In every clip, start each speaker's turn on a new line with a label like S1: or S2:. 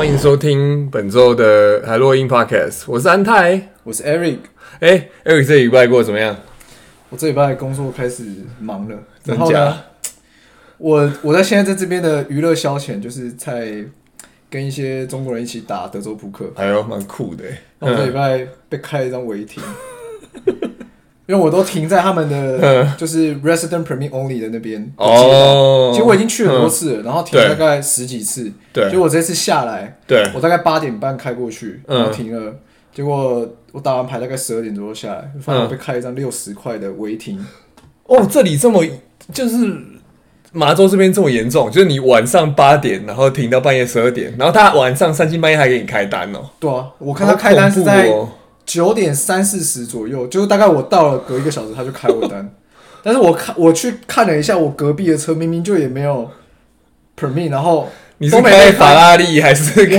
S1: 欢迎收听本周的海洛因 Podcast，我是安泰，
S2: 我是 Eric。
S1: 哎，Eric 这礼拜过得怎么样？
S2: 我这礼拜工作开始忙了，
S1: 真假？
S2: 我我在现在在这边的娱乐消遣，就是在跟一些中国人一起打德州扑克，
S1: 哎呦，蛮酷的。
S2: 然后这礼拜被开了一张违停。因为我都停在他们的就是 resident permit only 的那边哦，其实我已经去很多次了，然后停了大概十几次，对，结果我这次下来，对，我大概八点半开过去，然后停了，结果我打完牌大概十二点左右下来，发现我被开一张六十块的违停。
S1: 哦，这里这么就是麻州这边这么严重，就是你晚上八点然后停到半夜十二点，然后他晚上三更半夜还给你开单哦。
S2: 对啊，我看他开单是在。九点三四十左右，就是大概我到了隔一个小时，他就开我单。但是我看我去看了一下，我隔壁的车明明就也没有 permit，然后
S1: 你是开法拉利还是开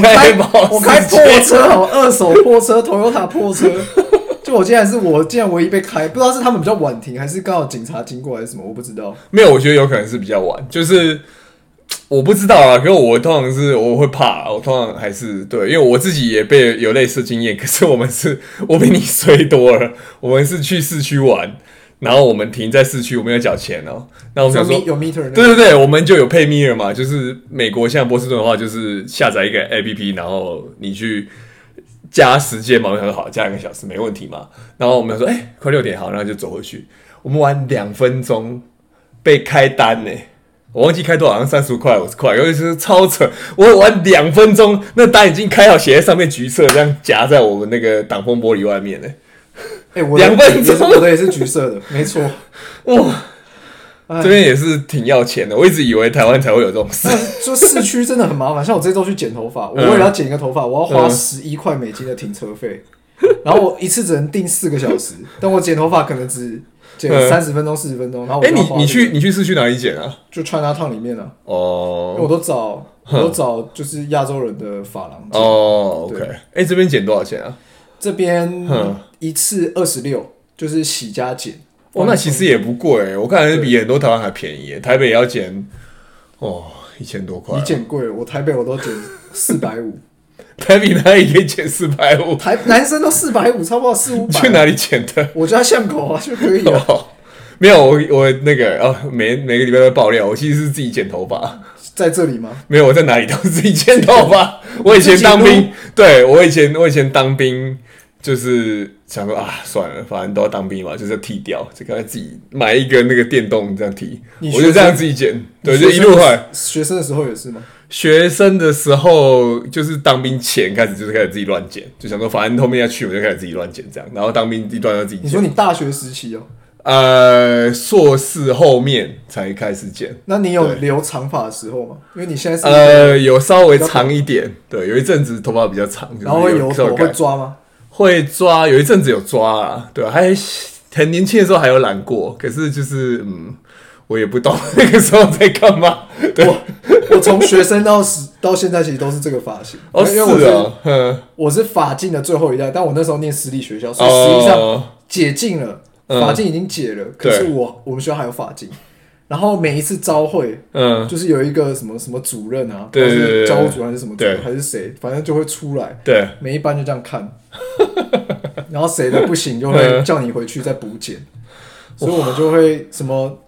S2: 我开破车哦，二手破车，Toyota 破车。就我竟然是我竟然唯一被开，不知道是他们比较晚停，还是刚好警察经过还是什么，我不知道。
S1: 没有，我觉得有可能是比较晚，就是。我不知道啊，可是我通常是我会怕，我通常还是对，因为我自己也被有类似经验。可是我们是，我比你衰多了。我们是去市区玩，然后我们停在市区，我们要缴钱哦。那我们想说
S2: 有 meter，
S1: 对对对，我们就有配 meter 嘛，就是美国像波士顿的话，就是下载一个 app，然后你去加时间嘛，我想说好，加一个小时没问题嘛。然后我们说，哎、欸，快六点好，然后就走回去。我们玩两分钟被开单呢、欸。我忘记开多少，好像三十五块、五十块，尤其是超扯。我玩两分钟，那单已经开好，写在上面橘色，这样夹在我们那个挡风玻璃外面呢。
S2: 哎、欸，两分钟，我的也是橘色的，没错。哇，
S1: 这边也是挺要钱的。我一直以为台湾才会有这种事。
S2: 就市区真的很麻烦，像我这周去剪头发，我为了要剪一个头发，我要花十一块美金的停车费，然后我一次只能定四个小时，但我剪头发可能只。剪三十分钟、四十分钟，然后哎、
S1: 欸，你你去你去市区哪里剪啊？
S2: 就 Chinatown 里面啊。哦，我都找我都找就是亚洲人的发廊。
S1: 哦，OK。哎，这边剪多少钱啊？
S2: 这边一次二十六，就是洗加剪。
S1: 哦，那其实也不贵，我看比很多台湾还便宜。台北也要剪哦，一千多块。
S2: 你剪贵，我台北我都剪四百五。
S1: 台北哪里可以剪四百五？
S2: 台男生都四百五，差不多四五百。
S1: 去哪里剪的？
S2: 我家巷口啊就可以了。
S1: 哦、没有，我我那个哦，每每个礼拜都爆料，我其实是自己剪头发。
S2: 在这里吗？
S1: 没有，我在哪里都是自己剪头发。我以前当兵，对我以前我以前当兵就是想说啊，算了，反正都要当兵嘛，就是要剃掉，就干脆自己买一个那个电动这样剃，我就这样自己剪。对，就一路换。
S2: 学生的时候也是吗？
S1: 学生的时候，就是当兵前开始，就是开始自己乱剪，就想说反正后面要去，我就开始自己乱剪这样。然后当兵一段要自己剪。
S2: 你说你大学时期哦？
S1: 呃，硕士后面才开始剪。
S2: 那你有留长发的时候吗？因为你现在是
S1: 呃有稍微长一点，对，有一阵子头发比较长，
S2: 然后会有手会抓吗？
S1: 会抓，有一阵子有抓啊，对，还很年轻的时候还有染过，可是就是嗯。我也不懂那个时候在干嘛。对，我
S2: 我从学生到到现在其实都是这个发型。
S1: 哦，因为我是，
S2: 我是法禁的最后一代，但我那时候念私立学校，所以实际上解禁了，法禁已经解了。可是我我们学校还有法禁。然后每一次招会，嗯，就是有一个什么什么主任啊，对，是教务主任还是什么主任，还是谁，反正就会出来。对，每一班就这样看，然后谁的不行就会叫你回去再补剪，所以我们就会什么。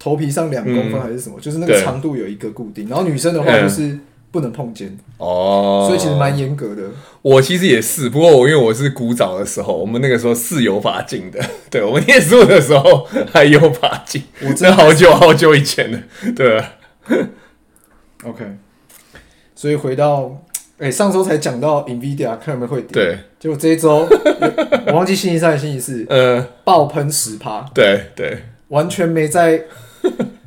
S2: 头皮上两公分还是什么，嗯、就是那个长度有一个固定。然后女生的话就是不能碰肩哦，所以其实蛮严格的。
S1: 我其实也是，不过我因为我是古早的时候，我们那个时候是有发禁的。对，我们念书的时候还有发禁，我真的好久好久以前了。对
S2: ，OK。所以回到，哎、欸，上周才讲到 Nvidia 看有没有会跌，对，结果这一周 我忘记星期三还是星期四，呃，爆喷十趴，
S1: 对对。
S2: 完全没在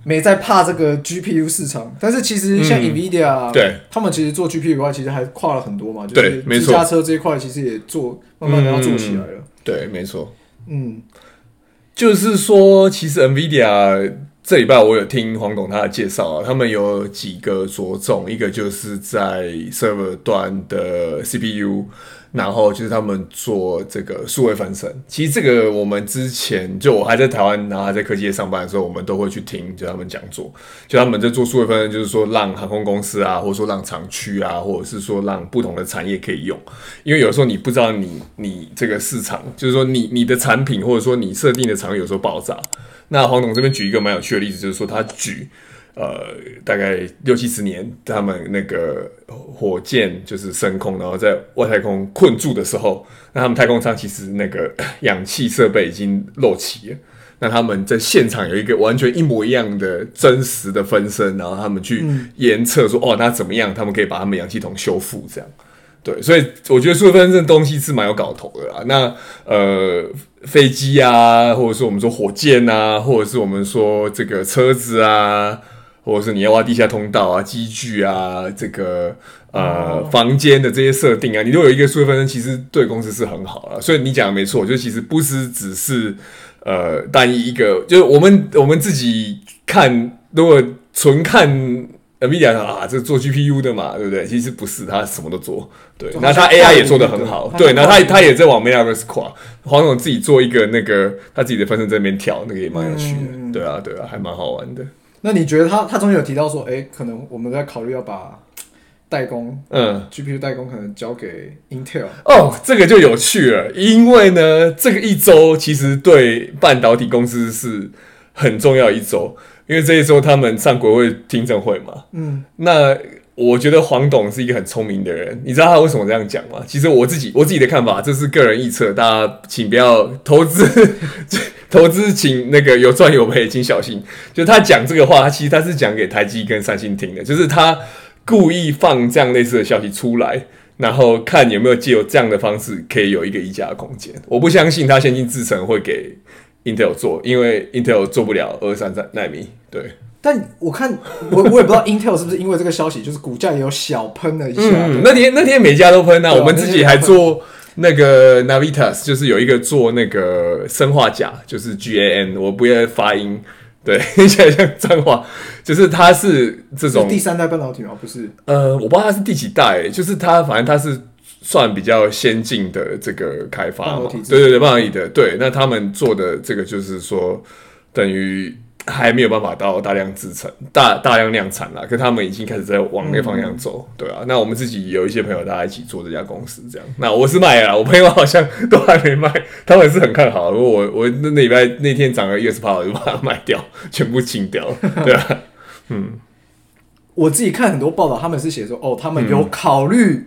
S2: 没在怕这个 GPU 市场，但是其实像 NVIDIA，对，他们其实做 GPU 的话，其实还跨了很多嘛，就是自驾车这一块其实也做，慢慢的要做起来了。
S1: 对，没错。嗯，就是说，其实 NVIDIA 这礼拜我有听黄董他的介绍啊，他们有几个着重，一个就是在 server 端的 CPU。然后就是他们做这个数位分身，其实这个我们之前就我还在台湾，然后还在科技业上班的时候，我们都会去听，就他们讲座，就他们在做数位分身，就是说让航空公司啊，或者说让厂区啊，或者是说让不同的产业可以用，因为有时候你不知道你你这个市场，就是说你你的产品或者说你设定的场有时候爆炸。那黄董这边举一个蛮有趣的例子，就是说他举。呃，大概六七十年，他们那个火箭就是升空，然后在外太空困住的时候，那他们太空舱其实那个氧气设备已经漏气了。那他们在现场有一个完全一模一样的真实的分身，然后他们去验测说，哦，那怎么样？他们可以把他们氧气筒修复，这样。对，所以我觉得数位分身这东西是蛮有搞头的啦。那呃，飞机啊，或者说我们说火箭啊，或者是我们说这个车子啊。或者是你要挖地下通道啊、机具啊、这个呃房间的这些设定啊，你都有一个数位分身，其实对公司是很好了。所以你讲的没错，就其实不是只是呃单一一个，就是我们我们自己看，如果纯看 NVIDIA 啊，这做 GPU 的嘛，对不对？其实不是，他什么都做。对，那他 AI 也做的很好，对，然后他他也在往 Metaverse 跨。黄总自己做一个那个他自己的分身在那边跳，那个也蛮有趣的。嗯、对啊，对啊，还蛮好玩的。
S2: 那你觉得他他中间有提到说，哎、欸，可能我们在考虑要把代工，嗯，GPU 代工可能交给 Intel。
S1: 哦，这个就有趣了，因为呢，这个一周其实对半导体公司是很重要一周，因为这一周他们上国会听证会嘛。嗯，那我觉得黄董是一个很聪明的人，你知道他为什么这样讲吗？其实我自己我自己的看法，这是个人臆测，大家请不要投资。投资请那个有赚有赔，请小心。就他讲这个话，他其实他是讲给台积跟三星听的，就是他故意放这样类似的消息出来，然后看有没有借由这样的方式可以有一个议价的空间。我不相信他先进制程会给 Intel 做，因为 Intel 做不了二三三奈米。对，
S2: 但我看我我也不知道 Intel 是不是因为这个消息，就是股价也有小喷了一下。
S1: 嗯，那天那天每家都喷啊，我们自己还做。那个 Navitas 就是有一个做那个生化甲，就是 GAN，我不要发音，对，听起来像脏话，就是它是这种是
S2: 第三代半导体吗？不是，
S1: 呃，我不知道它是第几代，就是它反正它是算比较先进的这个开发嘛，对对对，半导体的，对，那他们做的这个就是说等于。还没有办法到大量制成、大大量量产啦，可他们已经开始在往那个方向走，嗯、对啊。那我们自己有一些朋友，大家一起做这家公司，这样。那我是卖了，我朋友好像都还没卖，他们是很看好。如果我我那礼拜那天涨了一二十趴，我就把它卖掉，全部清掉，对啊。嗯，
S2: 我自己看很多报道，他们是写说，哦，他们有考虑、嗯。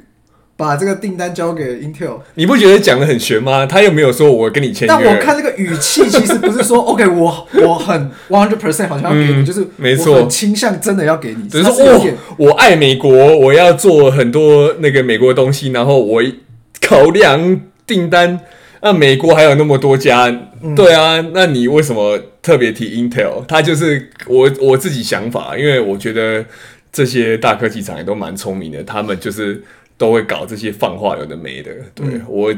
S2: 把这个订单交给 Intel，
S1: 你不觉得讲的很玄吗？他又没有说我跟你签约。
S2: 但我看这个语气，其实不是说 OK，我我很 one hundred percent 好像要给你，嗯、就是没错，很倾向真的要给你。
S1: 只是说我我爱美国，我要做很多那个美国的东西，然后我考量订单。那美国还有那么多家，嗯、对啊，那你为什么特别提 Intel？他就是我我自己想法，因为我觉得这些大科技厂也都蛮聪明的，他们就是。都会搞这些放话有的没的，对、嗯、我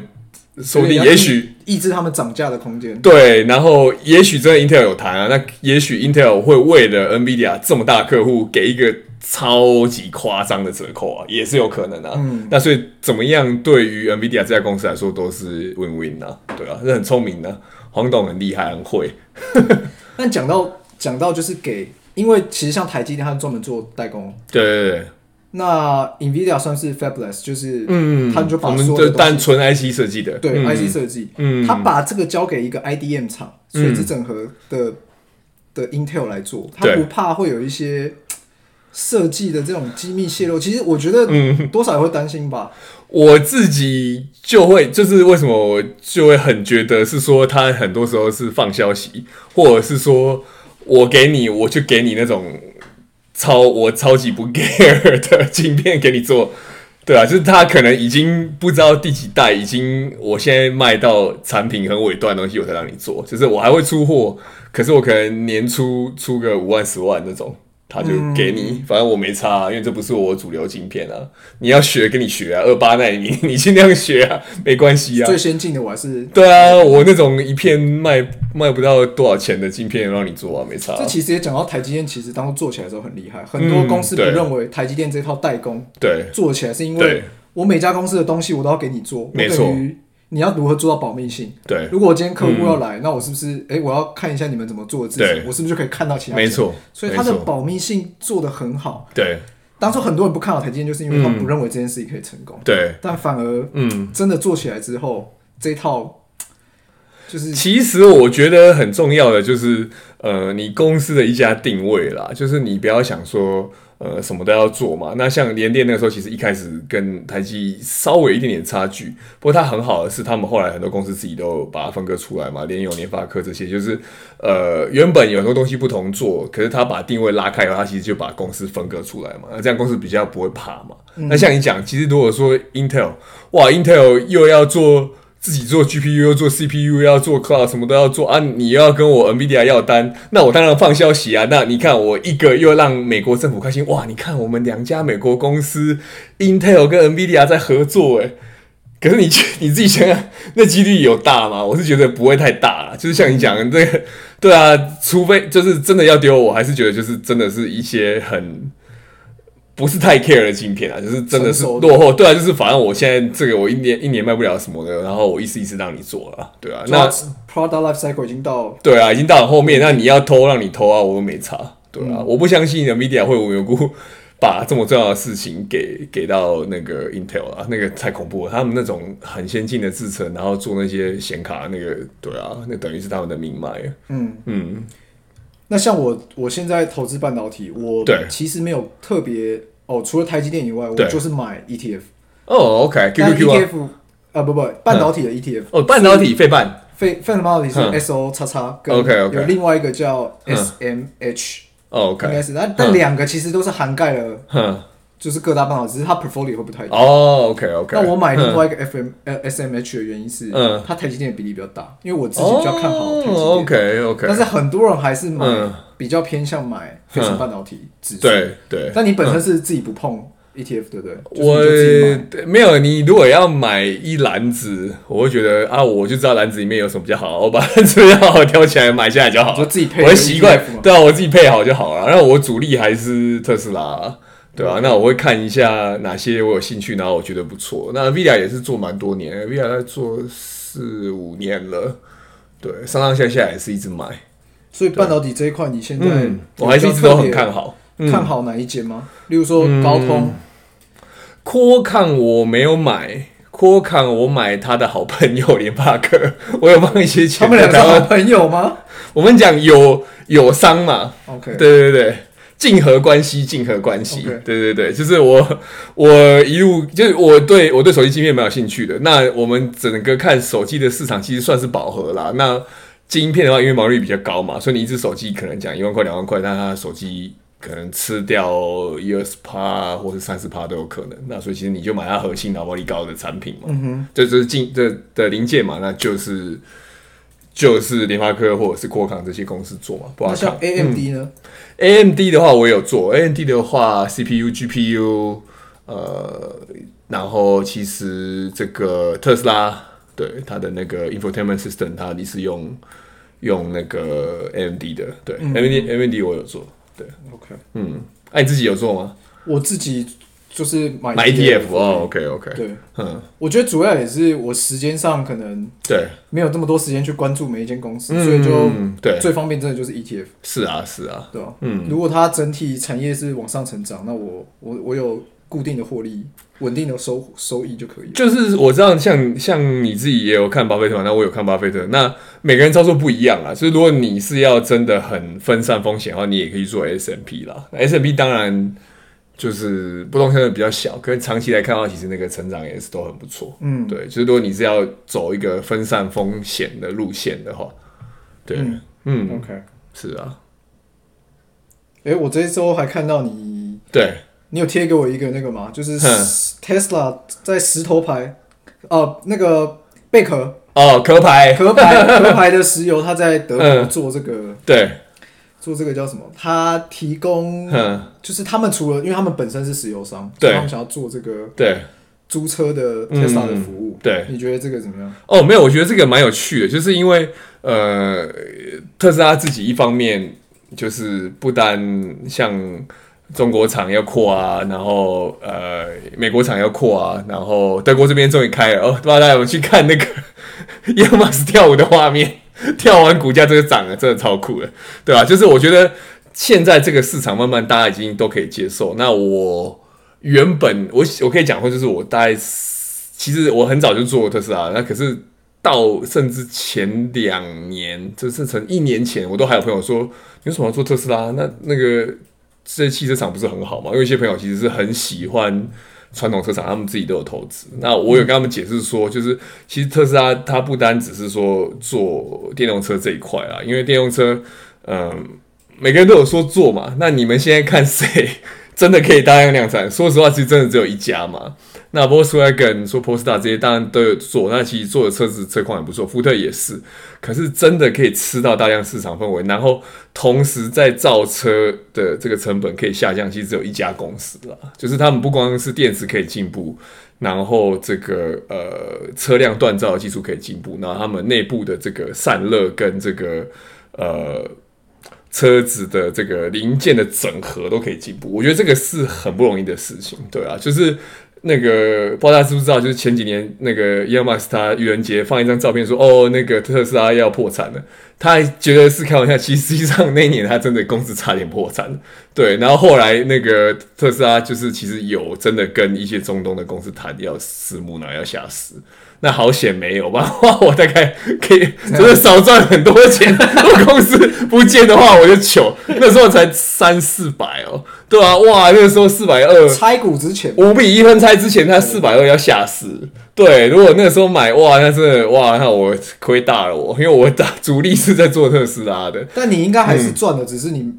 S1: 说不定也许
S2: 抑制他们涨价的空间。
S1: 对，然后也许真的 Intel 有谈啊，那也许 Intel 会为了 NVIDIA 这么大客户给一个超级夸张的折扣啊，也是有可能啊。嗯，那所以怎么样，对于 NVIDIA 这家公司来说都是 win win 啊，对啊，是很聪明的，黄董很厉害，很会。
S2: 但讲到讲到就是给，因为其实像台积电，它专门做代工。
S1: 对对对。
S2: 那 Nvidia 算是 Fabless，就是嗯，他们就把所有的
S1: 我们单纯 IC 设计的，
S2: 对、嗯、IC 设计，嗯，他把这个交给一个 IDM 厂，垂直整合的的 Intel 来做，他不怕会有一些设计的这种机密泄露。其实我觉得，嗯，多少也会担心吧。
S1: 我自己就会，就是为什么我就会很觉得是说，他很多时候是放消息，或者是说我给你，我就给你那种。超我超级不 care 的镜片给你做，对啊，就是他可能已经不知道第几代，已经我现在卖到产品很尾端的东西，我才让你做，就是我还会出货，可是我可能年初出个五万十万那种。他就给你，嗯、反正我没差，啊，因为这不是我主流晶片啊。你要学跟你学啊，二八奈米 你尽量学啊，没关系啊。
S2: 最先进的我还是
S1: 对啊，我那种一片卖卖不到多少钱的晶片让你做啊，没差，啊。
S2: 这其实也讲到台积电，其实当初做起来的时候很厉害，很多公司不认为台积电这套代工对做起来是因为我每家公司的东西我都要给你做，
S1: 没错。
S2: 你要如何做到保密性？
S1: 对，
S2: 如果我今天客户要来，嗯、那我是不是哎、欸，我要看一下你们怎么做的事情，我是不是就可以看到其他？
S1: 没错，
S2: 所以它的保密性做得很好。
S1: 对，
S2: 当初很多人不看好台积电，就是因为他们不认为这件事情可以成功。
S1: 嗯、对，
S2: 但反而嗯，真的做起来之后，嗯、这一套就是
S1: 其实我觉得很重要的就是呃，你公司的一家定位啦，就是你不要想说。呃，什么都要做嘛。那像联电那个时候，其实一开始跟台积稍微一点点差距。不过它很好的是，他们后来很多公司自己都把它分割出来嘛，联咏、联发科这些，就是呃，原本有很多东西不同做，可是他把定位拉开以后，他其实就把公司分割出来嘛。那这样公司比较不会怕嘛。嗯、那像你讲，其实如果说 Intel，哇，Intel 又要做。自己做 GPU 又做 CPU 要做 Cloud 什么都要做啊！你又要跟我 NVIDIA 要单，那我当然放消息啊！那你看我一个又让美国政府开心哇！你看我们两家美国公司 Intel 跟 NVIDIA 在合作诶，可是你 你自己想想，那几率有大吗？我是觉得不会太大啦。就是像你讲的这个，对啊，除非就是真的要丢，我还是觉得就是真的是一些很。不是太 care 的晶片啊，就是真的是落后。对啊，就是反正我现在这个我一年一年卖不了什么的，然后我一次一次让你做了，对啊。那
S2: product life cycle 已经到
S1: 对啊，已经到了后面。那你要偷让你偷啊，我又没查，对啊。嗯、我不相信 NVIDIA 会无缘无故把这么重要的事情给给到那个 Intel 啊，那个太恐怖了。他们那种很先进的制程，然后做那些显卡，那个对啊，那等于是他们的命脉。嗯嗯。嗯
S2: 那像我，我现在投资半导体，我其实没有特别哦，除了台积电以外，我就是买 ETF。
S1: 哦，OK，QQQ
S2: 啊，不不，半导体的 ETF。哦，
S1: 半导体费半，
S2: 费费半导体是 SO 叉叉，跟
S1: OK OK，
S2: 有另外一个叫 SMH。
S1: OK，
S2: 应该是，但但两个其实都是涵盖了。就是各大半导体，只是它 portfolio 会不太一样。
S1: 哦，OK OK。
S2: 那我买另外一个 FM 呃 SMH 的原因是，嗯，它台积电的比例比较大，因为我自己比较看好台积电。
S1: OK OK。
S2: 但是很多人还是买比较偏向买非常半导体指数。
S1: 对对。
S2: 但你本身是自己不碰 ETF 对不对？
S1: 我没有，你如果要买一篮子，我会觉得啊，我就知道篮子里面有什么比较好，我把篮子好好挑起来买下来就好。
S2: 就自己配。
S1: 我的习惯，对啊，我自己配好就好了。然后我主力还是特斯拉。对啊，那我会看一下哪些我有兴趣，然后我觉得不错。那 NVIDIA 也是做蛮多年，NVIDIA 在做四五年了，对，上上下下也是一直买。
S2: 所以半导体这一块，你现在、
S1: 嗯、我还是一直都很看好。
S2: 看好哪一间吗？嗯、例如说高通、
S1: Qualcomm 我没有买，Qualcomm 我买他的好朋友联发科，我有放一些钱。
S2: 他们两个好朋友吗？
S1: 我们讲有友商嘛。
S2: OK，
S1: 对对对。竞合关系，竞合关系.对对对，就是我我一路就是我对我对手机晶片蛮有兴趣的。那我们整个看手机的市场，其实算是饱和啦。那晶片的话，因为毛利率比较高嘛，所以你一只手机可能讲一万块、两万块，但它的手机可能吃掉一二十趴或者三十趴都有可能。那所以其实你就买它核心、毛利高的产品嘛，嗯哼，这就是进这的零件嘛，那就是。就是联发科或者是国康这些公司做嘛，不好
S2: 像 AMD 呢、嗯、
S1: ？AMD 的话我也有做，AMD 的话 CPU、GPU，呃，然后其实这个特斯拉对它的那个 infotainment system，它也是用用那个 AMD 的，对、嗯、AMD AMD 我有做，对
S2: ，OK，
S1: 嗯，哎、啊，你自己有做吗？
S2: 我自己。就是买
S1: ETF 哦，OK OK，
S2: 对，嗯，我觉得主要也是我时间上可能对没有这么多时间去关注每一间公司，所以就对最方便真的就是 ETF。
S1: 是啊，是啊，
S2: 对啊，嗯，如果它整体产业是往上成长，那我我我有固定的获利、稳定的收收益就可以。
S1: 就是我知道，像像你自己也有看巴菲特，那我有看巴菲特，那每个人操作不一样啊。所以如果你是要真的很分散风险的话，你也可以做 S M P 啦。S M P 当然。就是波动相对比较小，可是长期来看的话，其实那个成长也是都很不错。嗯，对，就是如果你是要走一个分散风险的路线的话，对，嗯，嗯
S2: ，OK，
S1: 是啊。
S2: 哎、欸，我这一周还看到你，
S1: 对，
S2: 你有贴给我一个那个吗？就是 Tesla 在石头牌，哦、呃，那个贝壳，
S1: 哦，壳牌，
S2: 壳牌，壳牌的石油，它在德国做这个，嗯、
S1: 对。
S2: 做这个叫什么？他提供，就是他们除了，因为他们本身是石油商，
S1: 对，
S2: 他们想要做这个，
S1: 对，
S2: 租车的 Tesla 的服务，
S1: 对，
S2: 你觉得这个怎么样？
S1: 哦，没有，我觉得这个蛮有趣的，就是因为呃，特斯拉自己一方面就是不单像中国厂要扩啊，然后呃，美国厂要扩啊，然后德国这边终于开了哦，不知道大家有没有去看那个伊隆马斯跳舞的画面，跳完股价这个涨了，真的超酷的，对吧？就是我觉得现在这个市场慢慢大家已经都可以接受。那我原本我我可以讲，或就是我大概其实我很早就做特斯拉，那可是到甚至前两年，就是从一年前，我都还有朋友说，你为什么要做特斯拉？那那个。这汽车厂不是很好吗？因为一些朋友其实是很喜欢传统车厂，他们自己都有投资。那我有跟他们解释说，就是其实特斯拉它不单只是说做电动车这一块啊，因为电动车，嗯，每个人都有说做嘛。那你们现在看谁真的可以大量量产？说实话，其实真的只有一家嘛。那 Volkswagen 说 Polestar 这些当然都有做，那其实做的车子车况也不错，福特也是。可是真的可以吃到大量市场氛围，然后同时在造车的这个成本可以下降，其实只有一家公司了。就是他们不光是电池可以进步，然后这个呃车辆锻造的技术可以进步，然后他们内部的这个散热跟这个呃车子的这个零件的整合都可以进步。我觉得这个是很不容易的事情，对啊，就是。那个不知道大家知不知道，就是前几年那个伊隆马斯克他愚人节放一张照片说，哦，那个特斯拉要破产了，他还觉得是开玩笑，其实实际上那一年他真的公司差点破产，对，然后后来那个特斯拉就是其实有真的跟一些中东的公司谈要私募，然后要下市。那好险没有吧？哇我大概 可以真的少赚很多钱。如果公司不见的话，我就糗。那时候才三四百哦，对啊，哇，那个时候四百二
S2: 拆股之前，
S1: 五比一分拆之前，他四百二要下市。对，如果那个时候买，哇，那是哇，那我亏大了我，因为我的主力是在做特斯拉的。
S2: 但你应该还是赚的，只是你。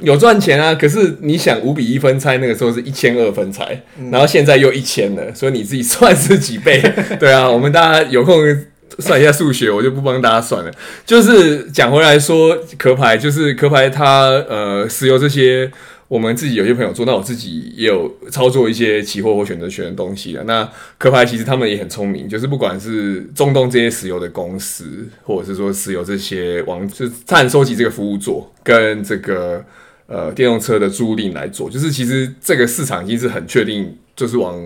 S1: 有赚钱啊，可是你想五比一分拆，那个时候是一千二分拆，然后现在又一千了，所以你自己算是几倍？对啊，我们大家有空算一下数学，我就不帮大家算了。就是讲回来说，壳牌就是壳牌它，呃，石油这些，我们自己有些朋友做，那我自己也有操作一些期货或选择权的东西的。那壳牌其实他们也很聪明，就是不管是中东这些石油的公司，或者是说石油这些往就是碳收集这个服务做，跟这个。呃，电动车的租赁来做，就是其实这个市场已经是很确定，就是往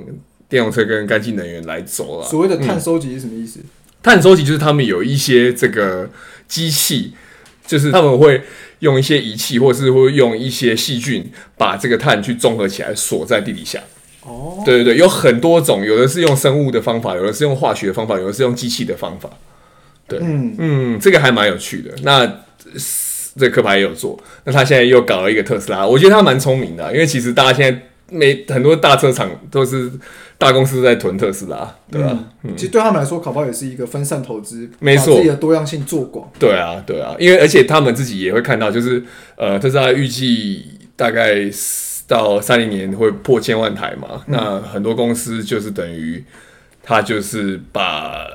S1: 电动车跟干净能源来走了。
S2: 所谓的碳收集是什么意思？嗯，
S1: 碳收集就是他们有一些这个机器，就是他们会用一些仪器，或者是会用一些细菌，把这个碳去综合起来锁在地底下。哦，对对对，有很多种，有的是用生物的方法，有的是用化学的方法，有的是用机器的方法。对，嗯嗯，这个还蛮有趣的。那。这个壳牌也有做，那他现在又搞了一个特斯拉，我觉得他蛮聪明的，因为其实大家现在每很多大车厂都是大公司在囤特斯拉，对吧？
S2: 其实对他们来说，考包也是一个分散投
S1: 资，没
S2: 错，自己的多样性做广。
S1: 对啊，对啊，因为而且他们自己也会看到，就是呃，特斯拉预计大概到三零年会破千万台嘛，嗯、那很多公司就是等于他就是把。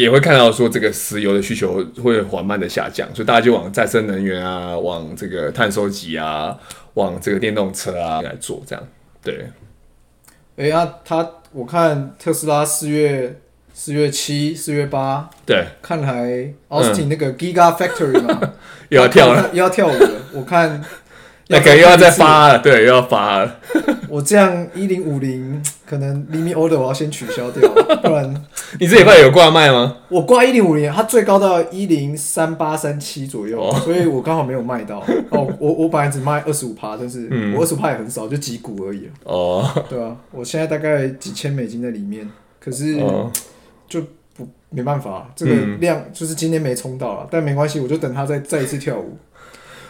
S1: 也会看到说这个石油的需求会缓慢的下降，所以大家就往再生能源啊，往这个碳收集啊，往这个电动车啊来做这样。对，
S2: 哎呀、啊，他我看特斯拉四月四月七四月八，
S1: 对，
S2: 看来 Austin 那个 Giga Factory 嘛，
S1: 嗯、又要跳了，
S2: 又要跳舞了，我看。
S1: 那可能又要再发了，对，又要发了。
S2: 我这样一零五零，可能 limit order 我要先取消掉，不然
S1: 你这礼拜有挂卖吗？
S2: 我挂一零五零，它最高到一零三八三七左右，哦、所以我刚好没有卖到。哦，我我本来只卖二十五趴，但是我二十五趴也很少，就几股而已。哦，对啊，我现在大概几千美金在里面，可是就不没办法，这个量就是今天没冲到了，但没关系，我就等它再再一次跳舞。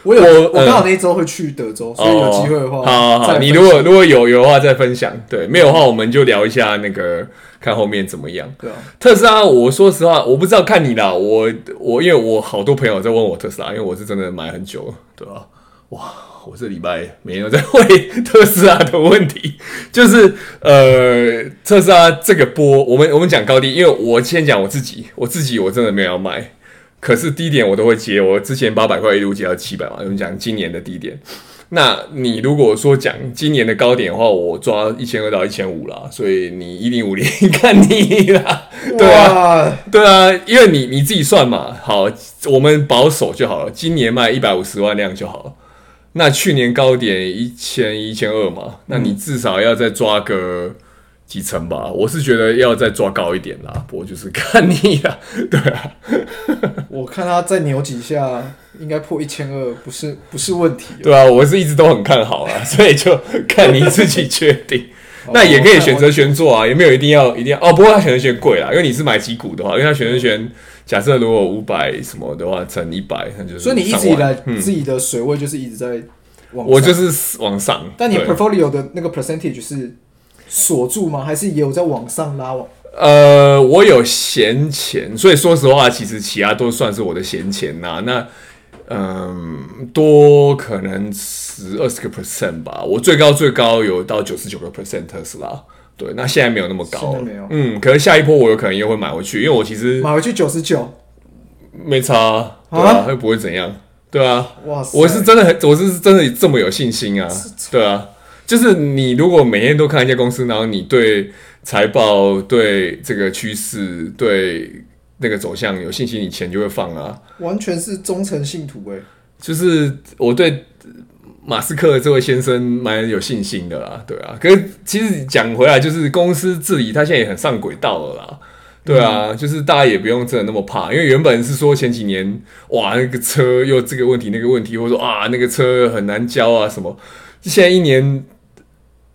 S2: 我有，我刚好那一周会去德州，所以有机会的话，
S1: 好好好，你如果如果有有的话再分享，对，没有的话我们就聊一下那个看后面怎么样。对啊，特斯拉，我说实话，我不知道看你啦，我我因为我好多朋友在问我特斯拉，因为我是真的买很久了，对吧？哇，我这礼拜没有在问 特斯拉的问题，就是呃，特斯拉这个波，我们我们讲高低，因为我先讲我自己，我自己我真的没有要买。可是低点我都会接，我之前八百块一路接到七百嘛。我们讲今年的低点，那你如果说讲今年的高点的话，我抓一千二到一千五啦。所以你一零五零看你啦，对啊，对啊，因为你你自己算嘛。好，我们保守就好了，今年卖一百五十万辆就好了。那去年高点一千一千二嘛，那你至少要再抓个几成吧？我是觉得要再抓高一点啦，不过就是看你啦，对啊。
S2: 我看他再扭几下，应该破一千二，不是不是问题。
S1: 对啊，我是一直都很看好啊，所以就看你自己决定。那也可以选择权做啊，也没有一定要一定要哦。不过他选择权贵啦，因为你是买几股的话，因为他选择权假设如果五百什么的话乘一百，那就是。
S2: 所以你一直以来自己的水位就是一直在往上。
S1: 我就是往上。
S2: 但你 portfolio 的那个 percentage 是锁住吗？还是也有在往上拉往？
S1: 呃，我有闲钱，所以说实话，其实其他都算是我的闲钱呐。那嗯，多可能十二十个 percent 吧。我最高最高有到九十九个 percent 特斯拉。对，那现在没有那么高。嗯，可能下一波我有可能又会买回去，因为我其实
S2: 买回去九十九，
S1: 没差，对啊，又不会怎样，对啊。
S2: 哇塞，
S1: 我是真的很，我是真的这么有信心啊，对啊。就是你如果每天都看一家公司，然后你对财报、对这个趋势、对那个走向有信心，你钱就会放啊。
S2: 完全是忠诚信徒诶。
S1: 就是我对马斯克这位先生蛮有信心的啦，对啊。可是其实讲回来，就是公司治理他现在也很上轨道了啦，对啊。嗯、就是大家也不用真的那么怕，因为原本是说前几年哇那个车又这个问题那个问题，或者说啊那个车很难交啊什么，现在一年。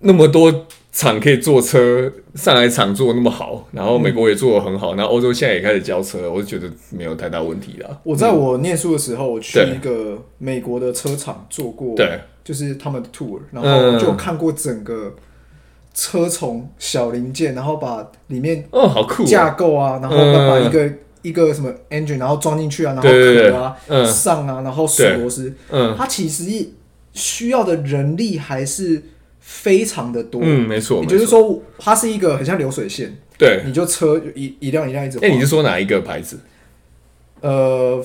S1: 那么多厂可以做车，上海厂做的那么好，然后美国也做的很好，然后欧洲现在也开始交车，我就觉得没有太大问题了。
S2: 我在我念书的时候，我去一个美国的车厂做过，对，就是他们的 tour，然后就看过整个车从小零件，然后把里面
S1: 哦好酷
S2: 架构啊，然后把一个一个什么 engine，然后装进去啊，然后壳啊上啊，然后锁螺丝，嗯，它其实需要的人力还是。非常的多，
S1: 嗯，没错，
S2: 也就是说，它是一个很像流水线，
S1: 对，
S2: 你就车一一辆一辆一直。
S1: 哎，你是说哪一个牌子？
S2: 呃，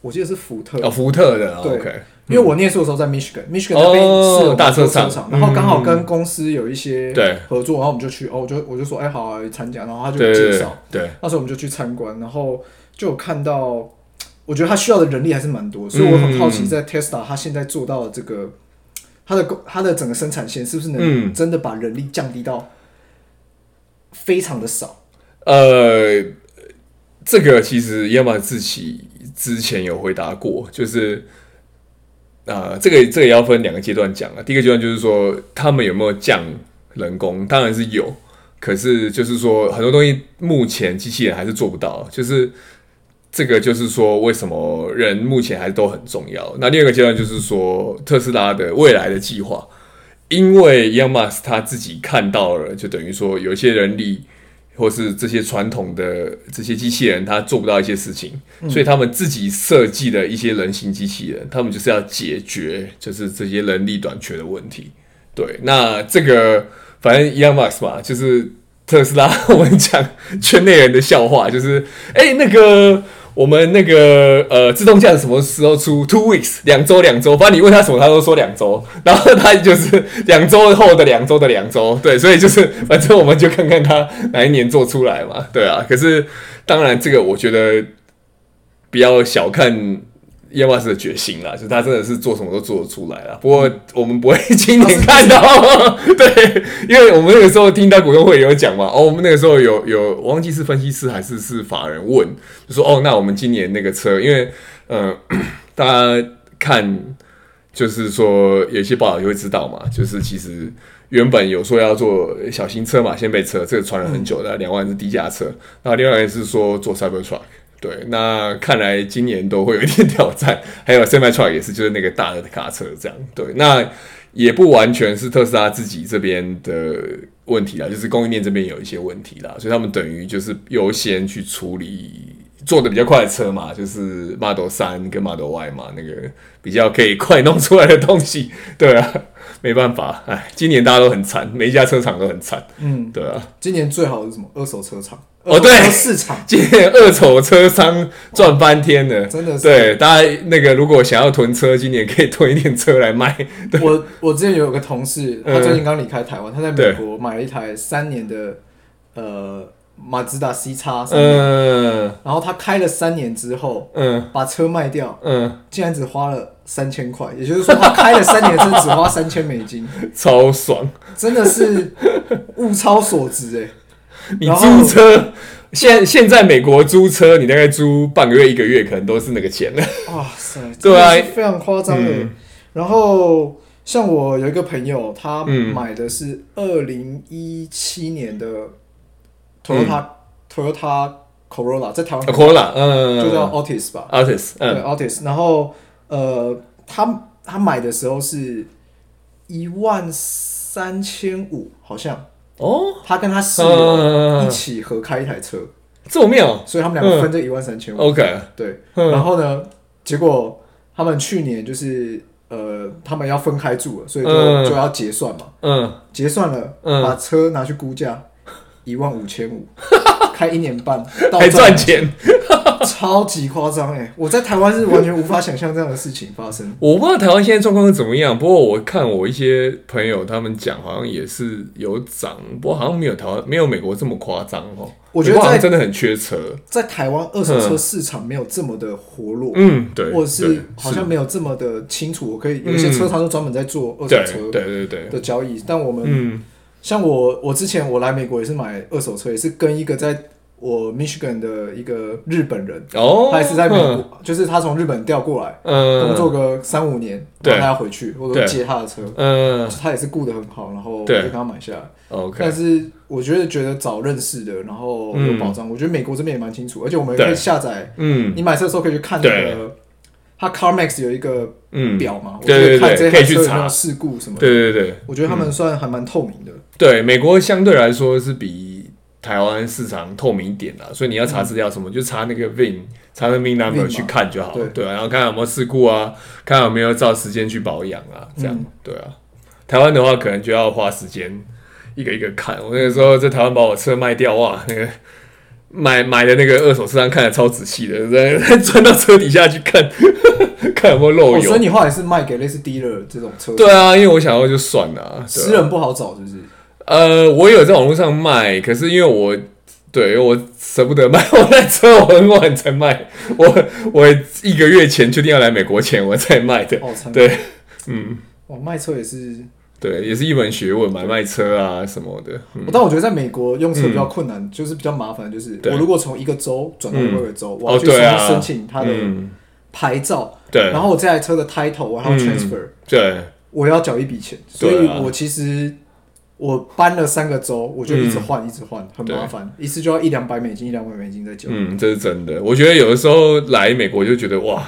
S2: 我记得是福特，
S1: 哦，福特的，对。
S2: 因为我念书的时候在 Michigan，Michigan 那边是有大车厂，然后刚好跟公司有一些合作，然后我们就去，哦，我就我就说，哎，好啊，参加，然后他就介绍，对，那时候我们就去参观，然后就有看到，我觉得他需要的人力还是蛮多，所以我很好奇，在 Tesla 他现在做到的这个。它的工，它的整个生产线是不是能真的把人力降低到非常的少？
S1: 嗯、呃，这个其实伊隆马自己之前有回答过，就是啊、呃，这个这个也要分两个阶段讲啊。第一个阶段就是说，他们有没有降人工？当然是有，可是就是说，很多东西目前机器人还是做不到，就是。这个就是说，为什么人目前还是都很重要。那第二个阶段就是说，特斯拉的未来的计划，因为 Elon Musk 他自己看到了，就等于说有一些人力，或是这些传统的这些机器人，他做不到一些事情，所以他们自己设计的一些人形机器人，他们就是要解决就是这些人力短缺的问题。对，那这个反正 Elon Musk 嘛，就是特斯拉，我们讲圈内人的笑话，就是哎那个。我们那个呃，自动驾驶什么时候出？Two weeks，两周两周。反正你问他什么，他都说两周。然后他就是两周后的两周的两周。对，所以就是反正我们就看看他哪一年做出来嘛。对啊，可是当然这个我觉得比较小看。伊隆马斯的决心啦，就是他真的是做什么都做得出来了。不过我们不会亲眼看到，对，因为我们那个时候听到股东会有讲嘛，哦，我们那个时候有有，我忘记是分析师还是是法人问，就说哦，那我们今年那个车，因为呃，大家看就是说有些报道就会知道嘛，就是其实原本有说要做小型车嘛，先被车，这个传了很久的，两万是低价车，然后另外是说做 Cybertruck。对，那看来今年都会有一点挑战。还有 Semi-Truck 也是，就是那个大的卡车这样。对，那也不完全是特斯拉自己这边的问题啦，就是供应链这边有一些问题啦，所以他们等于就是优先去处理做的比较快的车嘛，就是 Model 3跟 Model Y 嘛，那个比较可以快弄出来的东西。对啊，没办法，哎，今年大家都很惨，每一家车厂都很惨。嗯，对啊，
S2: 今年最好的是什么？二手车厂。
S1: 哦，对，
S2: 市场
S1: 今年二手车商赚翻天了，
S2: 真的是。
S1: 对，大家那个如果想要囤车，今年可以囤一点车来卖。
S2: 我我之前有个同事，他最近刚离开台湾，他在美国买了一台三年的呃马自达 C 叉，嗯，然后他开了三年之后，嗯，把车卖掉，嗯，竟然只花了三千块，也就是说他开了三年的车只花三千美金，
S1: 超爽，
S2: 真的是物超所值哎！
S1: 你租车，现现在美国租车，你大概租半个月一个月，可能都是那个钱了。
S2: 哇塞，对啊，非常夸张哎。嗯、然后像我有一个朋友，他买的是二零一七年的 Toyota、嗯、Toyota Corolla，在台湾
S1: Corolla，嗯，
S2: 就叫 Altis 吧
S1: ，Altis，
S2: 对 Altis。然后呃，他他买的时候是一万三千五，好像。
S1: 哦，
S2: 他跟他室友一起合开一台车，
S1: 这么妙，
S2: 所以他们两个分这一万三千五。
S1: OK，
S2: 对，然后呢，结果他们去年就是呃，他们要分开住了，所以就就要结算嘛。嗯，结算了，把车拿去估价一万五千五，开一年半
S1: 还赚钱。
S2: 超级夸张哎！我在台湾是完全无法想象这样的事情发生。
S1: 我不知道台湾现在状况是怎么样，不过我看我一些朋友他们讲，好像也是有涨，不过好像没有台湾没有美国这么夸张哦。
S2: 我觉得在
S1: 真的很缺车，
S2: 在台湾二手车市场没有这么的活络，
S1: 嗯，对，
S2: 或者是好像没有这么的清楚。我可以有一些车商都专门在做二手车，
S1: 对对对的
S2: 交易。但我们，像我，我之前我来美国也是买二手车，也是跟一个在。我 Michigan 的一个日本人，哦，他也是在美国，就是他从日本调过来，工作个三五年，然后他要回去，我都接他的车，嗯，他也是顾得很好，然后我就跟他买下来。OK，但是我觉得觉得找认识的，然后有保障，我觉得美国这边也蛮清楚，而且我们可以下载，嗯，你买车的时候可以去看那个，他 CarMax 有一个表嘛，我觉得看这台车有没有事故什么，
S1: 对对对，
S2: 我觉得他们算还蛮透明的。
S1: 对，美国相对来说是比。台湾市场透明一点啦，所以你要查资料什么，嗯、就查那个 VIN，查那 VIN number 去看就好。了，对啊，然后看有没有事故啊，看有没有照时间去保养啊，这样、嗯、对啊。台湾的话，可能就要花时间一个一个看。我那个时候在台湾把我车卖掉，哇，那个买买的那个二手车商看的超仔细的，在 钻到车底下去看，看有没有漏油。
S2: 哦、所以你后来是卖给类似 dealer 这种车？
S1: 对啊，因为我想要就算了、啊。
S2: 私人不好找，是不是？
S1: 呃，我有在网络上卖，可是因为我对我舍不得卖，我那车我很晚才卖，我我一个月前确定要来美国前我才卖的。哦，对，嗯，
S2: 哇，卖车也是，
S1: 对，也是一门学问，买卖车啊什么的。
S2: 嗯、但我觉得在美国用车比较困难，嗯、就是比较麻烦，就是我如果从一个州转到另外一个州，嗯、我要去申请他的牌照，对，然后我这台车的 title 我还要 transfer，、嗯、对，我要缴一笔钱，所以我其实。我搬了三个州，我就一直换，一直换，很麻烦，一次就要一两百美金，一两百美金在交。
S1: 嗯，这是真的。我觉得有的时候来美国就觉得哇，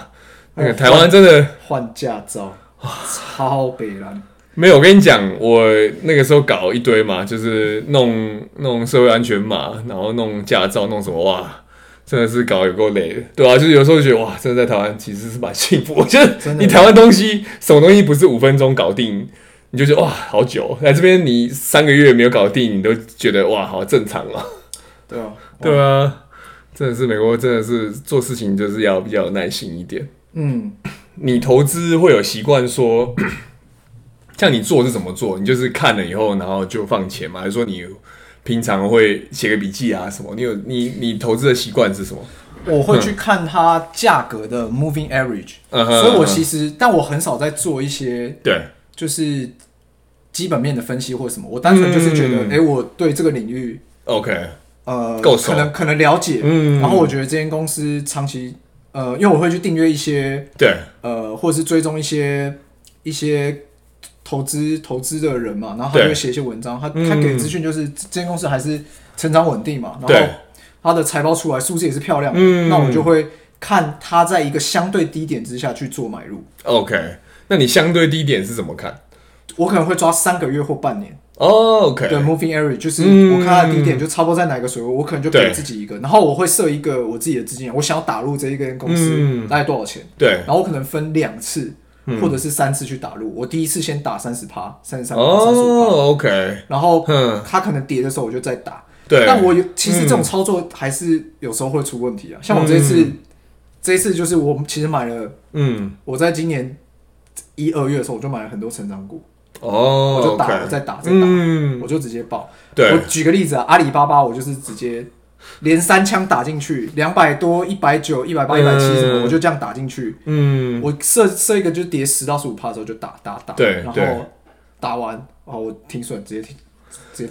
S1: 那个台湾真的
S2: 换驾照，超北烂。
S1: 没有，我跟你讲，我那个时候搞一堆嘛，就是弄弄社会安全码，然后弄驾照，弄什么哇，真的是搞有够累的，对啊，就是有时候觉得哇，真的在台湾其实是蛮幸福。我觉得你台湾东西，什么东西不是五分钟搞定？你就觉得哇，好久来这边，你三个月没有搞定，你都觉得哇，好正常啊。
S2: 对啊，
S1: 对啊，真的是美国，真的是做事情就是要比较有耐心一点。嗯，你投资会有习惯说，像你做是怎么做？你就是看了以后，然后就放钱吗？还是说你平常会写个笔记啊什么？你有你你投资的习惯是什么？
S2: 我会去看它价格的 moving average，嗯，所以我其实，但我很少在做一些对。就是基本面的分析或什么，我单纯就是觉得，哎，我对这个领域
S1: ，OK，
S2: 呃，够可能可能了解，嗯，然后我觉得这间公司长期，呃，因为我会去订阅一些，对，呃，或者是追踪一些一些投资投资的人嘛，然后他就会写一些文章，他他给资讯就是这间公司还是成长稳定嘛，然后他的财报出来数字也是漂亮，嗯，那我就会看他在一个相对低点之下去做买入
S1: ，OK。那你相对低点是怎么看？
S2: 我可能会抓三个月或半年。
S1: 哦，OK。
S2: 对，moving area 就是我看它的低点就差不多在哪个水位，我可能就给自己一个，然后我会设一个我自己的资金，我想要打入这一间公司大概多少钱？对。然后我可能分两次或者是三次去打入。我第一次先打三十趴、三十三趴、三十五趴
S1: ，OK。
S2: 然后他可能跌的时候我就再打。对。但我有其实这种操作还是有时候会出问题啊。像我这一次，这一次就是我其实买了，嗯，我在今年。一二月的时候，我就买了很多成长股，哦，我就打我，再打，再打，我就直接报。对，我举个例子啊，阿里巴巴，我就是直接连三枪打进去，两百多、一百九、一百八、一百七什么，我就这样打进去。嗯，我设设一个就叠十到十五趴的时候就打打打，
S1: 对，
S2: 然后打完，哦我停损，直接停。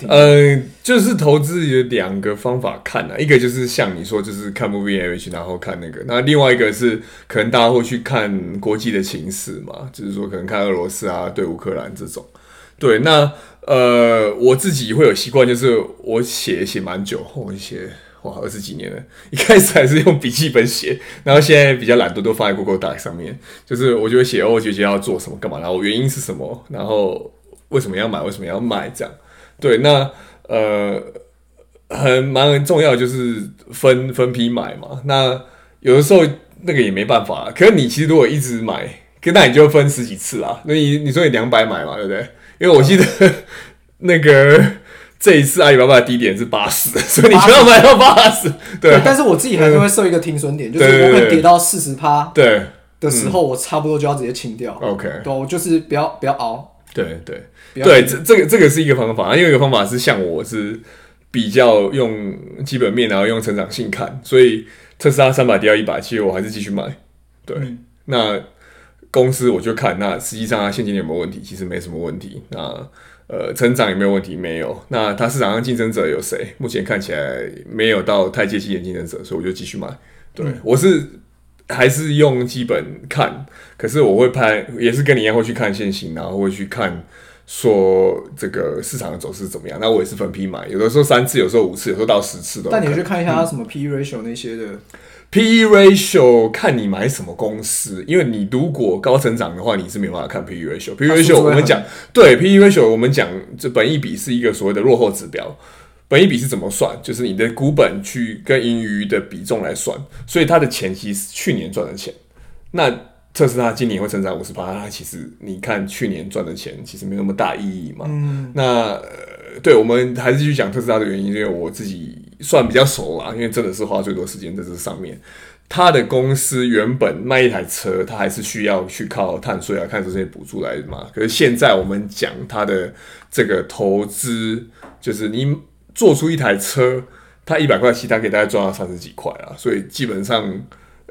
S1: 呃，就是投资有两个方法看啊，一个就是像你说，就是看 moving average，然后看那个，那另外一个是可能大家会去看国际的情势嘛，就是说可能看俄罗斯啊对乌克兰这种。对，那呃，我自己会有习惯，就是我写写蛮久，我写哇二十几年了，一开始还是用笔记本写，然后现在比较懒惰，都放在 Google Doc 上面，就是我就会写哦，我决定要做什么干嘛，然后原因是什么，然后为什么要买，为什么要卖这样。对，那呃，很蛮重要，就是分分批买嘛。那有的时候那个也没办法，可是你其实如果一直买，那你就分十几次啊。那你你说你两百买嘛，对不对？因为我记得、嗯、那个 这一次阿里巴巴的低点是八十，所以你就要买到八十。对，
S2: 但是我自己还是会设一个停损点，就是我会跌到四十趴
S1: 对。
S2: 的时候，我差不多就要直接清掉。
S1: OK，
S2: 对，我就是不要不要熬。
S1: 对对。对，这这个这个是一个方法，另外一个方法是像我是比较用基本面，然后用成长性看，所以特斯拉三百跌到一百，其实我还是继续买。对，嗯、那公司我就看，那实际上它现金流有没有问题？其实没什么问题。那呃，成长有没有问题？没有。那它市场上竞争者有谁？目前看起来没有到太接近的竞争者，所以我就继续买。对、嗯、我是。还是用基本看，可是我会拍，也是跟你一样会去看现行，然后会去看说这个市场的走势怎么样。那我也是分批买，有的时候三次，有时候五次，有时候到十次都。
S2: 但你去看一下它什么 P/E ratio 那些的。嗯、
S1: P/E ratio 看你买什么公司，因为你如果高成长的话，你是没办法看 P/E ratio。P/E ratio 我们讲，对 P/E ratio 我们讲，这本益比是一个所谓的落后指标。本益比是怎么算？就是你的股本去跟盈余的比重来算，所以它的钱其实是去年赚的钱。那特斯拉今年会成长五十八，它其实你看去年赚的钱其实没那么大意义嘛。嗯。那、呃、对，我们还是继续讲特斯拉的原因，因为我自己算比较熟啦，因为真的是花最多时间在这上面。他的公司原本卖一台车，他还是需要去靠碳税啊、看这些补助来嘛。可是现在我们讲他的这个投资，就是你。做出一台车，他一百块，其他可以大概赚到三十几块啊，所以基本上，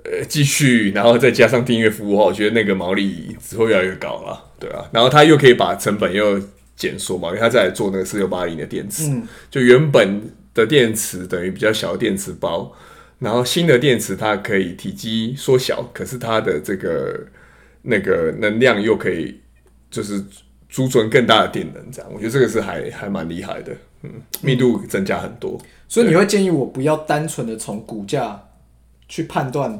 S1: 呃，继续，然后再加上订阅服务的话，我觉得那个毛利只会越来越高了，对啊，然后他又可以把成本又减缩嘛，因为他在做那个四六八零的电池，嗯、就原本的电池等于比较小的电池包，然后新的电池它可以体积缩小，可是它的这个那个能量又可以就是储存更大的电能，这样，我觉得这个是还还蛮厉害的。嗯，密度增加很多，
S2: 所以你会建议我不要单纯的从股价去判断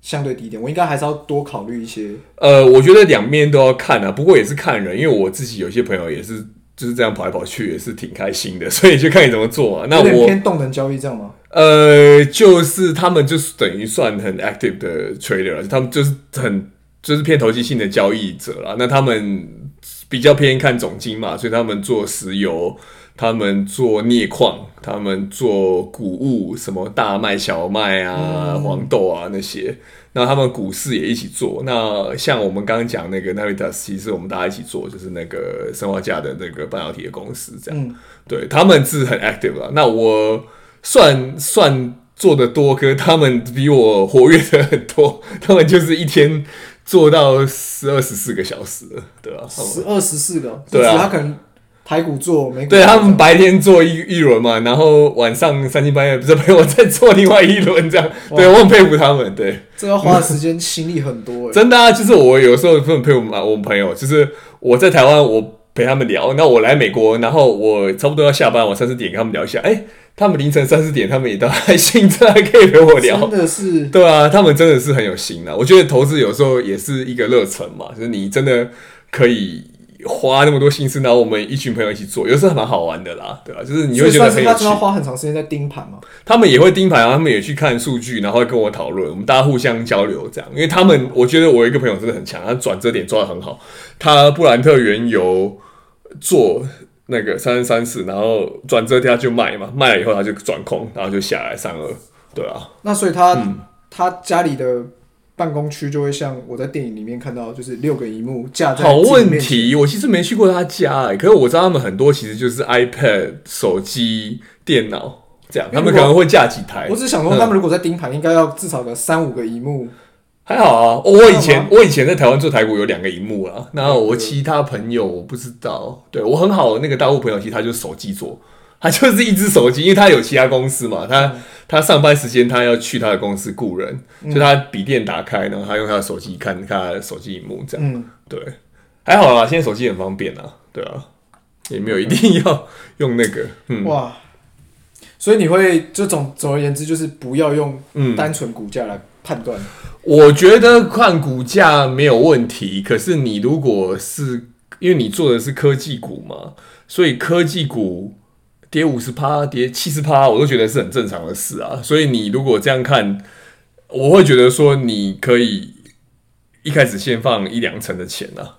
S2: 相对低点，我应该还是要多考虑一些。
S1: 呃，我觉得两面都要看啊，不过也是看人，因为我自己有些朋友也是就是这样跑来跑去，也是挺开心的，所以就看你怎么做啊。那我
S2: 偏动能交易这样吗？
S1: 呃，就是他们就是等于算很 active 的 trader，他们就是很就是偏投机性的交易者啦。那他们比较偏看总金嘛，所以他们做石油。他们做镍矿，他们做谷物，什么大麦、小麦啊、嗯、黄豆啊那些。那他们股市也一起做。那像我们刚刚讲那个 Navitas，其实我们大家一起做，就是那个生化镓的那个半导体的公司，这样。嗯、对，他们是很 active 了。那我算算做的多，可是他们比我活跃的很多。他们就是一天做到十二十四个小时，对吧？
S2: 十二十四个，
S1: 对啊，
S2: 他可能。台股做，美股
S1: 对他们白天做一一轮嘛，然后晚上三更半夜不是陪我再做另外一轮这样。对我很佩服他们，对，
S2: 这要花的时间心力很多。
S1: 真的啊，就是我有时候很佩服我们朋友，就是我在台湾我陪他们聊，那我来美国，然后我差不多要下班，我三四点跟他们聊一下，哎、欸，他们凌晨三四点他们也都还醒着，还可以陪我聊，
S2: 真的是，
S1: 对啊，他们真的是很有心啊。我觉得投资有时候也是一个热忱嘛，就是你真的可以。花那么多心思，然后我们一群朋友一起做，有时候还蛮好玩的啦，对吧？就是你会觉得很有趣。
S2: 他花很长时间在盯盘吗？
S1: 他们也会盯盘啊，他们也去看数据，然后会跟我讨论，我们大家互相交流这样。因为他们，我觉得我一个朋友真的很强，他转折点抓的很好。他布兰特原油做那个三三四，然后转折点他就卖嘛，卖了以后他就转空，然后就下来三二，对啊。
S2: 那所以他、嗯、他家里的。办公区就会像我在电影里面看到，就是六个荧幕架在。
S1: 好问题，我其实没去过他家哎、欸，可是我知道他们很多其实就是 iPad、手机、电脑这样他们可能会架几台。
S2: 我只想说，他们如果在盯盘，应该要至少个三五个荧幕。
S1: 还好啊，我以前我以前在台湾做台股有两个荧幕啊，然后我其他朋友我不知道，对我很好的那个大陆朋友，其实他就是手机做，他就是一只手机，因为他有其他公司嘛，他他上班时间他要去他的公司雇人，就他笔电打开，然后他用他的手机看看他的手机荧幕这样，对，还好啦，现在手机很方便啊，对啊，也没有一定要用那个，嗯，哇，
S2: 所以你会就总总而言之就是不要用单纯股价来判断。
S1: 我觉得看股价没有问题，可是你如果是因为你做的是科技股嘛，所以科技股跌五十趴、跌七十趴，我都觉得是很正常的事啊。所以你如果这样看，我会觉得说你可以一开始先放一两成的钱啊，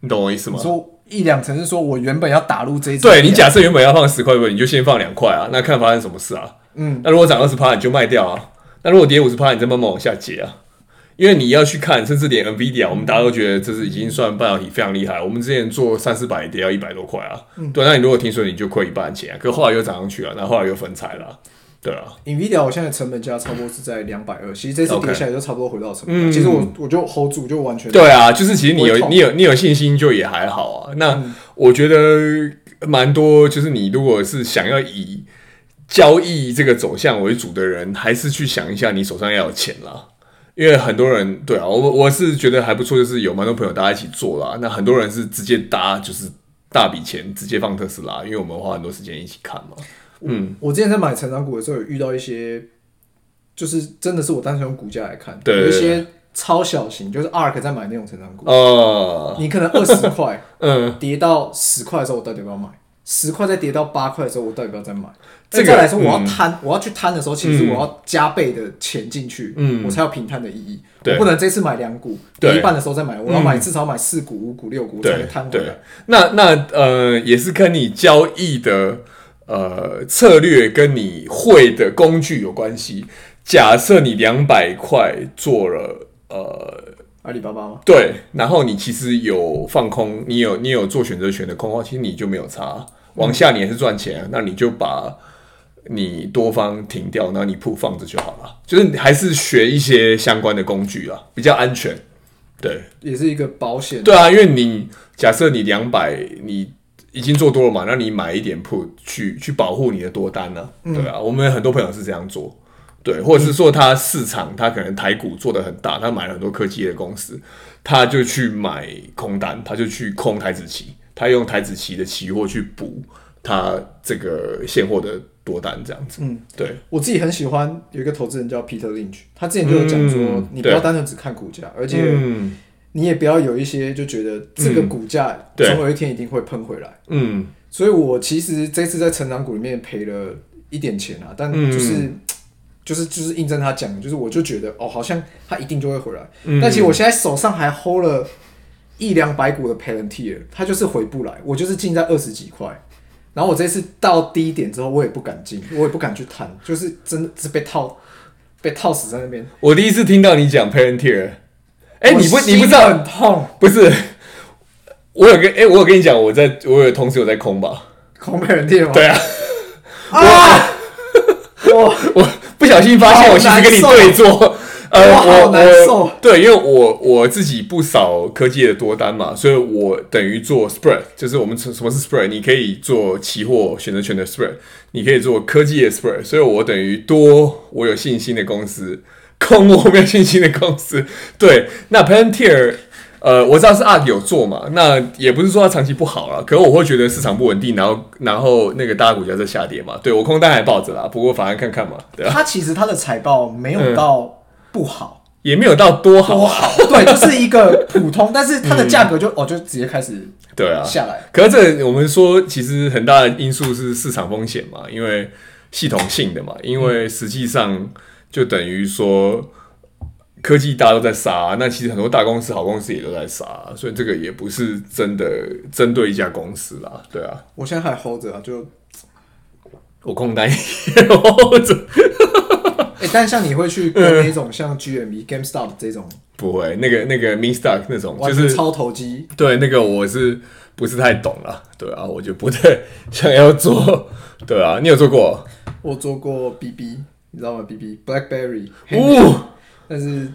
S1: 你懂我意思吗？
S2: 说一两成是说我原本要打入这一
S1: 对你假设原本要放十块钱，你就先放两块啊，那看发生什么事啊？嗯，那如果涨二十趴，你就卖掉啊。那如果跌五十趴，你再慢慢往下接啊。因为你要去看，甚至连 NVIDIA，我们大家都觉得这是已经算半导体非常厉害。我们之前做三四百跌到一百多块啊，嗯、对，那你如果停损，你就亏一半钱，啊，可后来又涨上去了，然后后来又分财了，对啊。
S2: NVIDIA 我现在成本价差不多是在两百二，其实这次跌下来就差不多回到成本。Okay 其实我我就 hold 住，就完全
S1: 对啊，就是其实你有你有你有信心就也还好啊。那我觉得蛮多，就是你如果是想要以交易这个走向为主的人，还是去想一下你手上要有钱啦。因为很多人对啊，我我是觉得还不错，就是有蛮多朋友大家一起做啦。那很多人是直接搭，就是大笔钱直接放特斯拉，因为我们花很多时间一起看嘛。嗯，
S2: 我之前在买成长股的时候，有遇到一些，就是真的是我单纯用股价来看，对有一些超小型，就是 ARK 在买那种成长股，哦，你可能二十块，嗯，跌到十块的时候，我到底要不要买？十块再跌到八块的时候，我到底要不要再买？这个来说，我要摊，我要去摊的时候，其实我要加倍的钱进去，我才有平摊的意义。我不能这次买两股，跌一半的时候再买，我要买至少买四股、五股、六股才能摊回来。
S1: 那那呃，也是跟你交易的呃策略跟你会的工具有关系。假设你两百块做了呃
S2: 阿里巴巴吗？
S1: 对，然后你其实有放空，你有你有做选择权的空话，其实你就没有差。往下你也是赚钱，啊那你就把。你多方停掉，然后你铺放着就好了。就是你还是学一些相关的工具啊，比较安全。对，
S2: 也是一个保险。
S1: 对啊，因为你假设你两百，你已经做多了嘛，那你买一点 put 去去保护你的多单呢、啊？嗯、对啊，我们很多朋友是这样做。对，或者是说他市场他可能台股做的很大，他买了很多科技的公司，他就去买空单，他就去空台指期，他用台子期的期货去补他这个现货的。多单这样子，嗯，对，
S2: 我自己很喜欢有一个投资人叫 Peter Lynch，他之前就有讲说，你不要单纯只看股价，而且你也不要有一些就觉得这个股价总有一天一定会喷回来，嗯，所以我其实这次在成长股里面赔了一点钱啊，但就是就是就是印证他讲的，就是我就觉得哦，好像他一定就会回来，但其实我现在手上还 hold 了一两百股的 Palantir，他就是回不来，我就是进在二十几块。然后我这次到低点之后，我也不敢进，我也不敢去谈，就是真的是被套，被套死在那边。
S1: 我第一次听到你讲 Palantir，哎，你不你不知道
S2: 很痛？
S1: 不是，我有跟哎，我有跟你讲，我在我有同时有在空吧？
S2: 空 Palantir 吗？
S1: 对啊，我 我我不小心发现，我其实跟你对坐。呃，我我对，因为我我自己不少科技的多单嘛，所以我等于做 spread，就是我们什么是 spread？你可以做期货选择权的 spread，你可以做科技的 spread，所以我等于多我有信心的公司，空我没有信心的公司。对，那 Palantir，呃，我知道是 ARK 有做嘛，那也不是说它长期不好了，可是我会觉得市场不稳定，然后然后那个大股价在下跌嘛，对我空单还抱着啦，不过反正看看嘛，对啊。
S2: 它其实它的财报没有到、嗯。不好，
S1: 也没有到多好，多好，
S2: 对，就是一个普通，但是它的价格就、嗯、哦，就直接开始对啊下来。
S1: 可是这我们说，其实很大的因素是市场风险嘛，因为系统性的嘛，因为实际上就等于说科技大家都在杀，那其实很多大公司、好公司也都在杀，所以这个也不是真的针对一家公司啦，对啊。
S2: 我现在还 hold 着啊，就
S1: 我空单也 hold 着。
S2: 欸、但像你会去跟那种像 GME、嗯、GameStop 这种，
S1: 不会，那个那个 Meme Stock 那种就是
S2: 超投机。
S1: 对，那个我是不是太懂了？对啊，我就不太 想要做。对啊，你有做过？
S2: 我做过 BB，你知道吗？BB Blackberry，哦，但是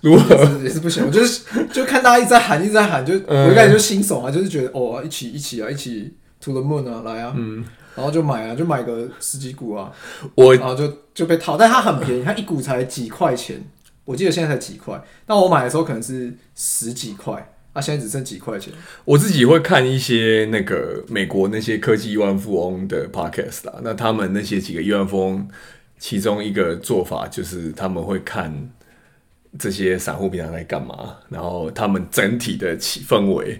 S2: 如何也是不行。我就是就看大家一直在喊，一直在喊，就我一开始就新手啊，就是觉得哦，一起一起啊，一起 to the moon 啊，来啊，嗯，然后就买啊，就买个十几股啊，我然后就就被套，但它很便宜，它一股才几块钱，我记得现在才几块，但我买的时候可能是十几块。啊，现在只剩几块钱。
S1: 我自己会看一些那个美国那些科技亿万富翁的 podcast 啦，那他们那些几个亿万富翁，其中一个做法就是他们会看这些散户平常在干嘛，然后他们整体的气氛围，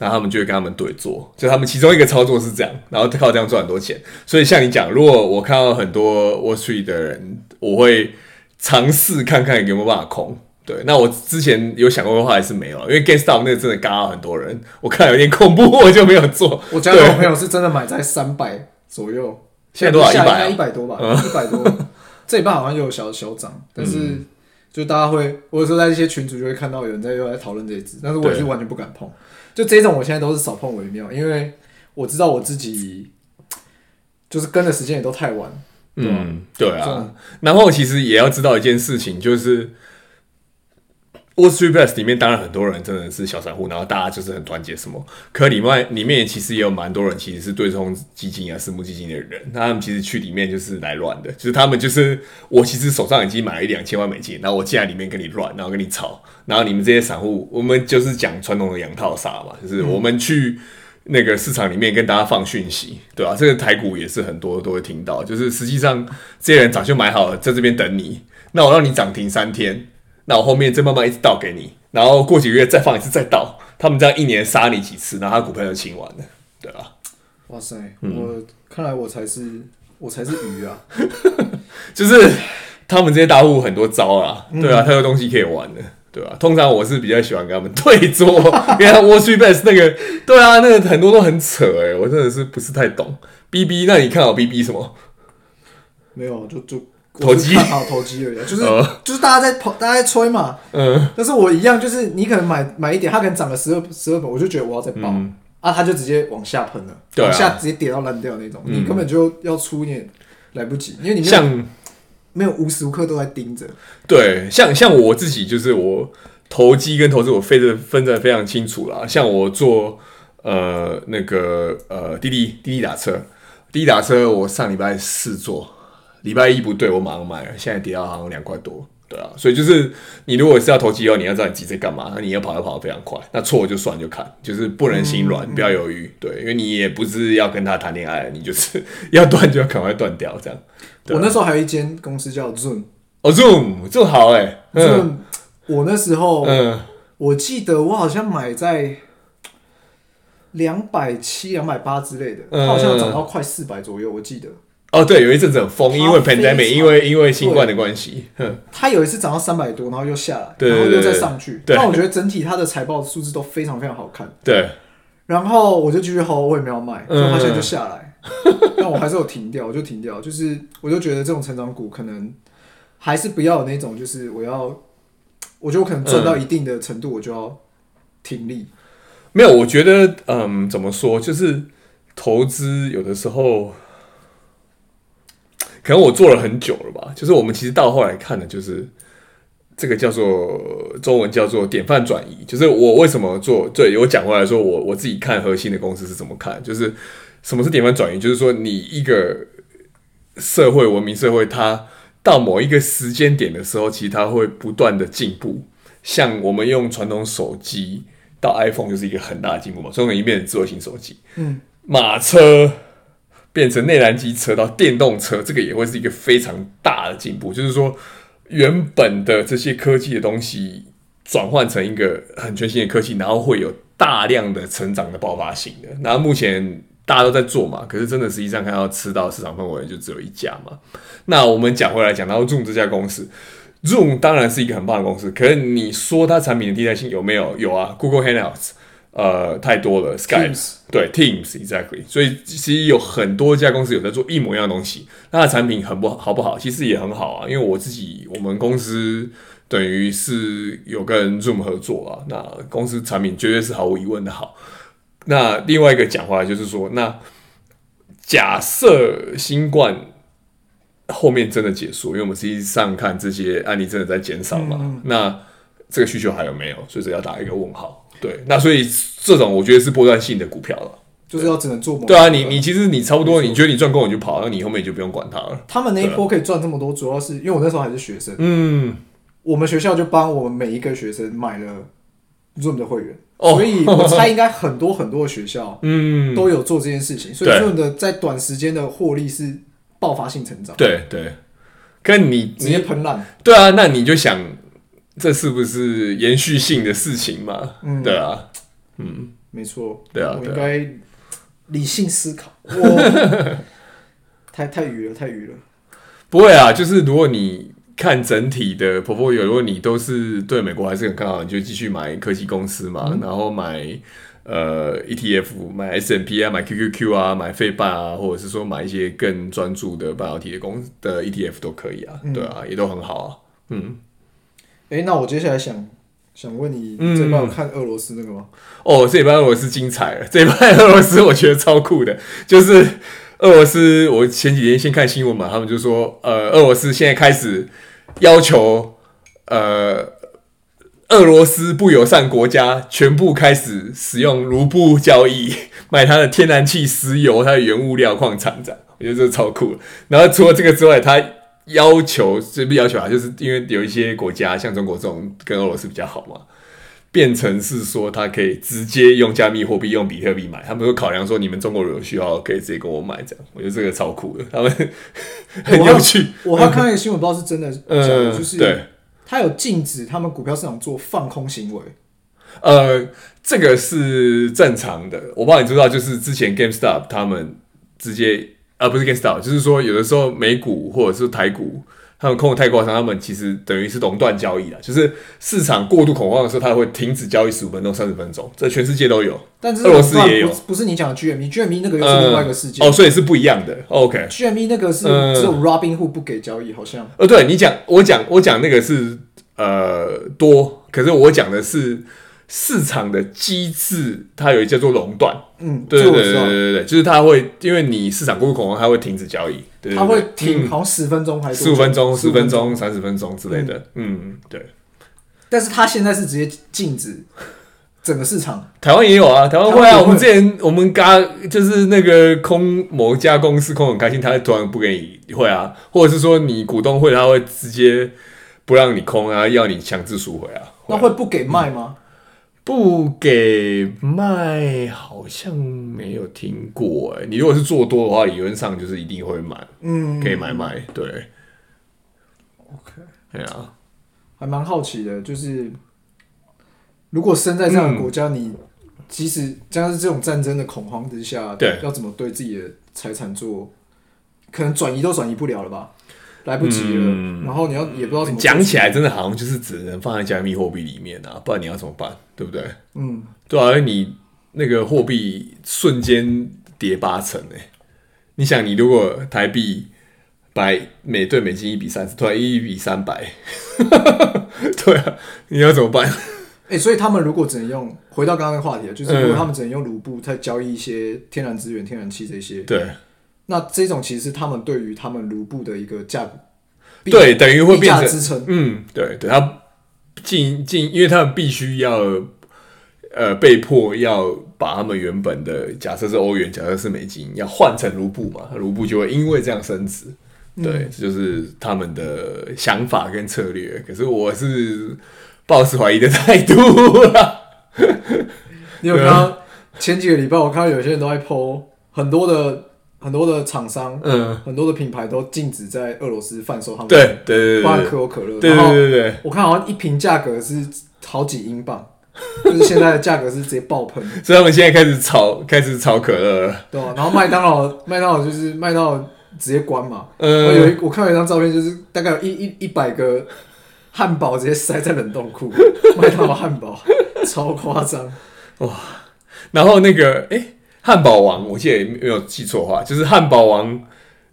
S1: 然后他们就会跟他们对坐，就他们其中一个操作是这样，然后靠这样赚很多钱。所以像你讲，如果我看到很多 Wall Street 的人，我会尝试看看有没有办法空。对，那我之前有想过的话还是没有，因为 GameStop 那个真的嘎了很多人，我看有点恐怖，我就没有做。
S2: 我家有朋友是真的买在三百左右，
S1: 现在多少？一百
S2: 一百多吧，一百多。这一半好像有小小涨，但是就大家会，或者说在一些群组就会看到有人在又在讨论这一支，但是我是完全不敢碰。就这种，我现在都是少碰为妙，因为我知道我自己就是跟的时间也都太晚。
S1: 嗯，对啊。然后其实也要知道一件事情，就是。Wall Street Bets 里面当然很多人真的是小散户，然后大家就是很团结什么。可里面里面其实也有蛮多人其实是对冲基金啊、私募基金的人，那他们其实去里面就是来乱的，就是他们就是我其实手上已经买了一两千万美金，然后我进来里面跟你乱，然后跟你炒，然后你们这些散户，我们就是讲传统的养套杀嘛，就是我们去那个市场里面跟大家放讯息，对吧、啊？这个台股也是很多都会听到，就是实际上这些人早就买好了，在这边等你，那我让你涨停三天。那我后面再慢慢一直倒给你，然后过几个月再放一次再倒，他们这样一年杀你几次，然后他股票就清完了，对吧？
S2: 哇塞，嗯、我看来我才是我才是鱼啊！
S1: 就是他们这些大户很多招啊，对啊，他有东西可以玩的，对啊？通常我是比较喜欢跟他们对桌，因为 Wall Street Bets 那个，对啊，那个很多都很扯哎、欸，我真的是不是太懂。B B，那你看好 B B 什么？
S2: 没有，就就。
S1: 投机
S2: 好投机而已，就是、uh, 就是大家在跑，大家在吹嘛。嗯，但是我一样，就是你可能买买一点，它可能涨了十二十二本，我就觉得我要再爆、嗯、啊，它就直接往下喷了，啊、往下直接跌到烂掉那种，嗯、你根本就要出你也来不及，因为你像没有无时无刻都在盯着。
S1: 对，像像我自己就是我投机跟投资我分的分的非常清楚啦。像我做呃那个呃滴滴滴滴打车，滴滴打车我上礼拜四做。礼拜一不对，我马上买了，现在跌到好像两块多，对啊，所以就是你如果是要投机哦，你要知道你自己在干嘛，那你要跑要跑得非常快，那错就算就砍，就是不能心软，嗯、不要犹豫，对，因为你也不是要跟他谈恋爱，你就是 要断就要赶快断掉，这样。
S2: 我那时候还有一间公司叫 Zoom，
S1: 哦 Zoom，这么好哎
S2: ，Zoom，我那时候，嗯，我记得我好像买在两百七、两百八之类的，它好像涨到快四百左右，我记得。
S1: 哦，对，有一阵子很疯，因为 pandemic，因为因为新冠的关系，
S2: 它有一次涨到三百多，然后又下来，然后又再上去。但我觉得整体它的财报数字都非常非常好看。
S1: 对。
S2: 然后我就继续 hold，我也没有卖，所以它现在就下来。但我还是有停掉，我就停掉，就是我就觉得这种成长股可能还是不要有那种，就是我要，我觉得我可能赚到一定的程度，我就要停利。
S1: 没有，我觉得，嗯，怎么说，就是投资有的时候。可能我做了很久了吧，就是我们其实到后来看的，就是这个叫做中文叫做典范转移。就是我为什么做，对，我讲过来说，我我自己看核心的公司是怎么看，就是什么是典范转移，就是说你一个社会文明社会，它到某一个时间点的时候，其实它会不断的进步。像我们用传统手机到 iPhone 就是一个很大的进步嘛，所以我们一变成智慧型手机，嗯，马车。变成内燃机车到电动车，这个也会是一个非常大的进步。就是说，原本的这些科技的东西转换成一个很全新的科技，然后会有大量的成长的爆发性的。然后目前大家都在做嘛，可是真的实际上看到吃到市场氛围就只有一家嘛。那我们讲回来讲到 Zoom 这家公司，Zoom 当然是一个很棒的公司，可是你说它产品的替代性有没有？有啊，Google Hangouts。呃，太多了，Skype Teams 对，Teams，exactly，所以其实有很多家公司有在做一模一样的东西，那它产品很不好不好？其实也很好啊，因为我自己我们公司等于是有跟 Zoom 合作啊，那公司产品绝对是毫无疑问的好。那另外一个讲话就是说，那假设新冠后面真的结束，因为我们实际上看这些案例真的在减少嘛，嗯、那这个需求还有没有？所以这要打一个问号。对，那所以这种我觉得是波段性的股票了，
S2: 就是要只能做。
S1: 对啊，你你其实你差不多，你觉得你赚够你就跑，那你后面就不用管它了。
S2: 他们那一波可以赚这么多，主要是因为我那时候还是学生，
S1: 嗯，
S2: 我们学校就帮我们每一个学生买了 Zoom 的会员，哦、所以我猜应该很多很多的学校，嗯，都有做这件事情，嗯、所以 Zoom 的在短时间的获利是爆发性成长。
S1: 对对，跟你
S2: 直接喷烂，
S1: 对啊，那你就想。这是不是延续性的事情嘛？嗯，对啊，嗯，
S2: 没错，
S1: 对啊，
S2: 我应该理性思考。哇 太太愚了，太愚了。
S1: 不会啊，就是如果你看整体的 portfolio，如果你都是对美国还是很看好，你就继续买科技公司嘛，嗯、然后买呃 ETF，买 S&P 啊，买 QQQ 啊，买费半啊，或者是说买一些更专注的半导体的公的 ETF 都可以啊，嗯、对啊，也都很好啊，嗯。
S2: 哎、欸，那我接下来想想问你，这礼拜有看俄罗斯那个吗？
S1: 哦，这礼拜俄罗斯精彩了。这礼拜 俄罗斯我觉得超酷的，就是俄罗斯。我前几天先看新闻嘛，他们就说，呃，俄罗斯现在开始要求，呃，俄罗斯不友善国家全部开始使用卢布交易，买它的天然气、石油、它的原物料、矿产这样。我觉得这超酷。然后除了这个之外，他要求是不要求啊，就是因为有一些国家像中国这种跟俄罗斯比较好嘛，变成是说他可以直接用加密货币用比特币买，他们会考量说你们中国人有需要可以直接跟我买这样，我觉得这个超酷的，他们 很有趣。
S2: 我还看一个新闻，不知道是真的假的，就是对，他有禁止他们股票市场做放空行为。
S1: 呃，这个是正常的，我不知道你知道，就是之前 GameStop 他们直接。而、啊、不是 GameStop，就是说有的时候美股或者是台股，他们控的太夸张，他们其实等于是垄断交易了。就是市场过度恐慌的时候，他会停止交易十五分钟、三十分钟，这全世界都有。
S2: 但是
S1: 俄罗斯也有，
S2: 不是你讲的 GME，GME 那个又是另外一个世界。
S1: 呃、哦，所以是不一样的。OK，GME
S2: 那个是只有 Robinhood 不给交易，好像。
S1: 呃，对你讲，我讲，我讲那个是呃多，可是我讲的是。市场的机制，它有一叫做垄断。嗯，对对对对对对，就是它会因为你市场过度恐慌，它会停止交易。
S2: 它会停，好像十分钟还是
S1: 十五分钟、十分钟、三十分钟之类的。嗯，嗯，对。
S2: 但是它现在是直接禁止整个市场。
S1: 台湾也有啊，台湾会啊。我们之前我们嘎就是那个空某一家公司空很开心，他突然不给你会啊，或者是说你股东会，他会直接不让你空啊，要你强制赎回啊。
S2: 那会不给卖吗？嗯
S1: 不给卖，好像没有听过哎。你如果是做多的话，理论上就是一定会买，嗯，可以买卖，对。
S2: OK，
S1: 对啊，
S2: 还蛮好奇的，就是如果生在这样的国家，嗯、你即使将是这种战争的恐慌之下，对，要怎么对自己的财产做，可能转移都转移不了了吧？来不及了，嗯、然后你要也不知道怎么
S1: 讲起来，真的好像就是只能放在加密货币里面啊，不然你要怎么办？对不对？嗯，对啊，你那个货币瞬间跌八成哎、欸，你想，你如果台币百美兑美金一比三十，突然一比三百，对啊，你要怎么办？
S2: 哎、欸，所以他们如果只能用回到刚刚的话题，就是如果他们只能用卢布在交易一些天然资源、天然气这些，
S1: 对。
S2: 那这种其实是他们对于他们卢布的一个价，
S1: 对，等于会变成支撑。嗯，对，对，他进进，因为他们必须要呃被迫要把他们原本的假设是欧元，假设是美金，要换成卢布嘛，卢布就会因为这样升值。对，嗯、这就是他们的想法跟策略。可是我是抱持怀疑的态度啦。
S2: 你有看到前几个礼拜，我看到有些人都在 po 很多的。很多的厂商，嗯，很多的品牌都禁止在俄罗斯贩售他们的，
S1: 对对对，
S2: 包含可口可乐，
S1: 对对对对，
S2: 我看好像一瓶价格是好几英镑，就是现在的价格是直接爆喷，
S1: 所以他们现在开始炒，开始炒可乐了，
S2: 对啊，然后麦当劳，麦当劳就是麦当劳直接关嘛，嗯，我有一我看到一张照片，就是大概有一一一百个汉堡直接塞在冷冻库，麦当劳汉堡超夸张，
S1: 哇，然后那个哎。欸汉堡王，我记得没有记错话，就是汉堡王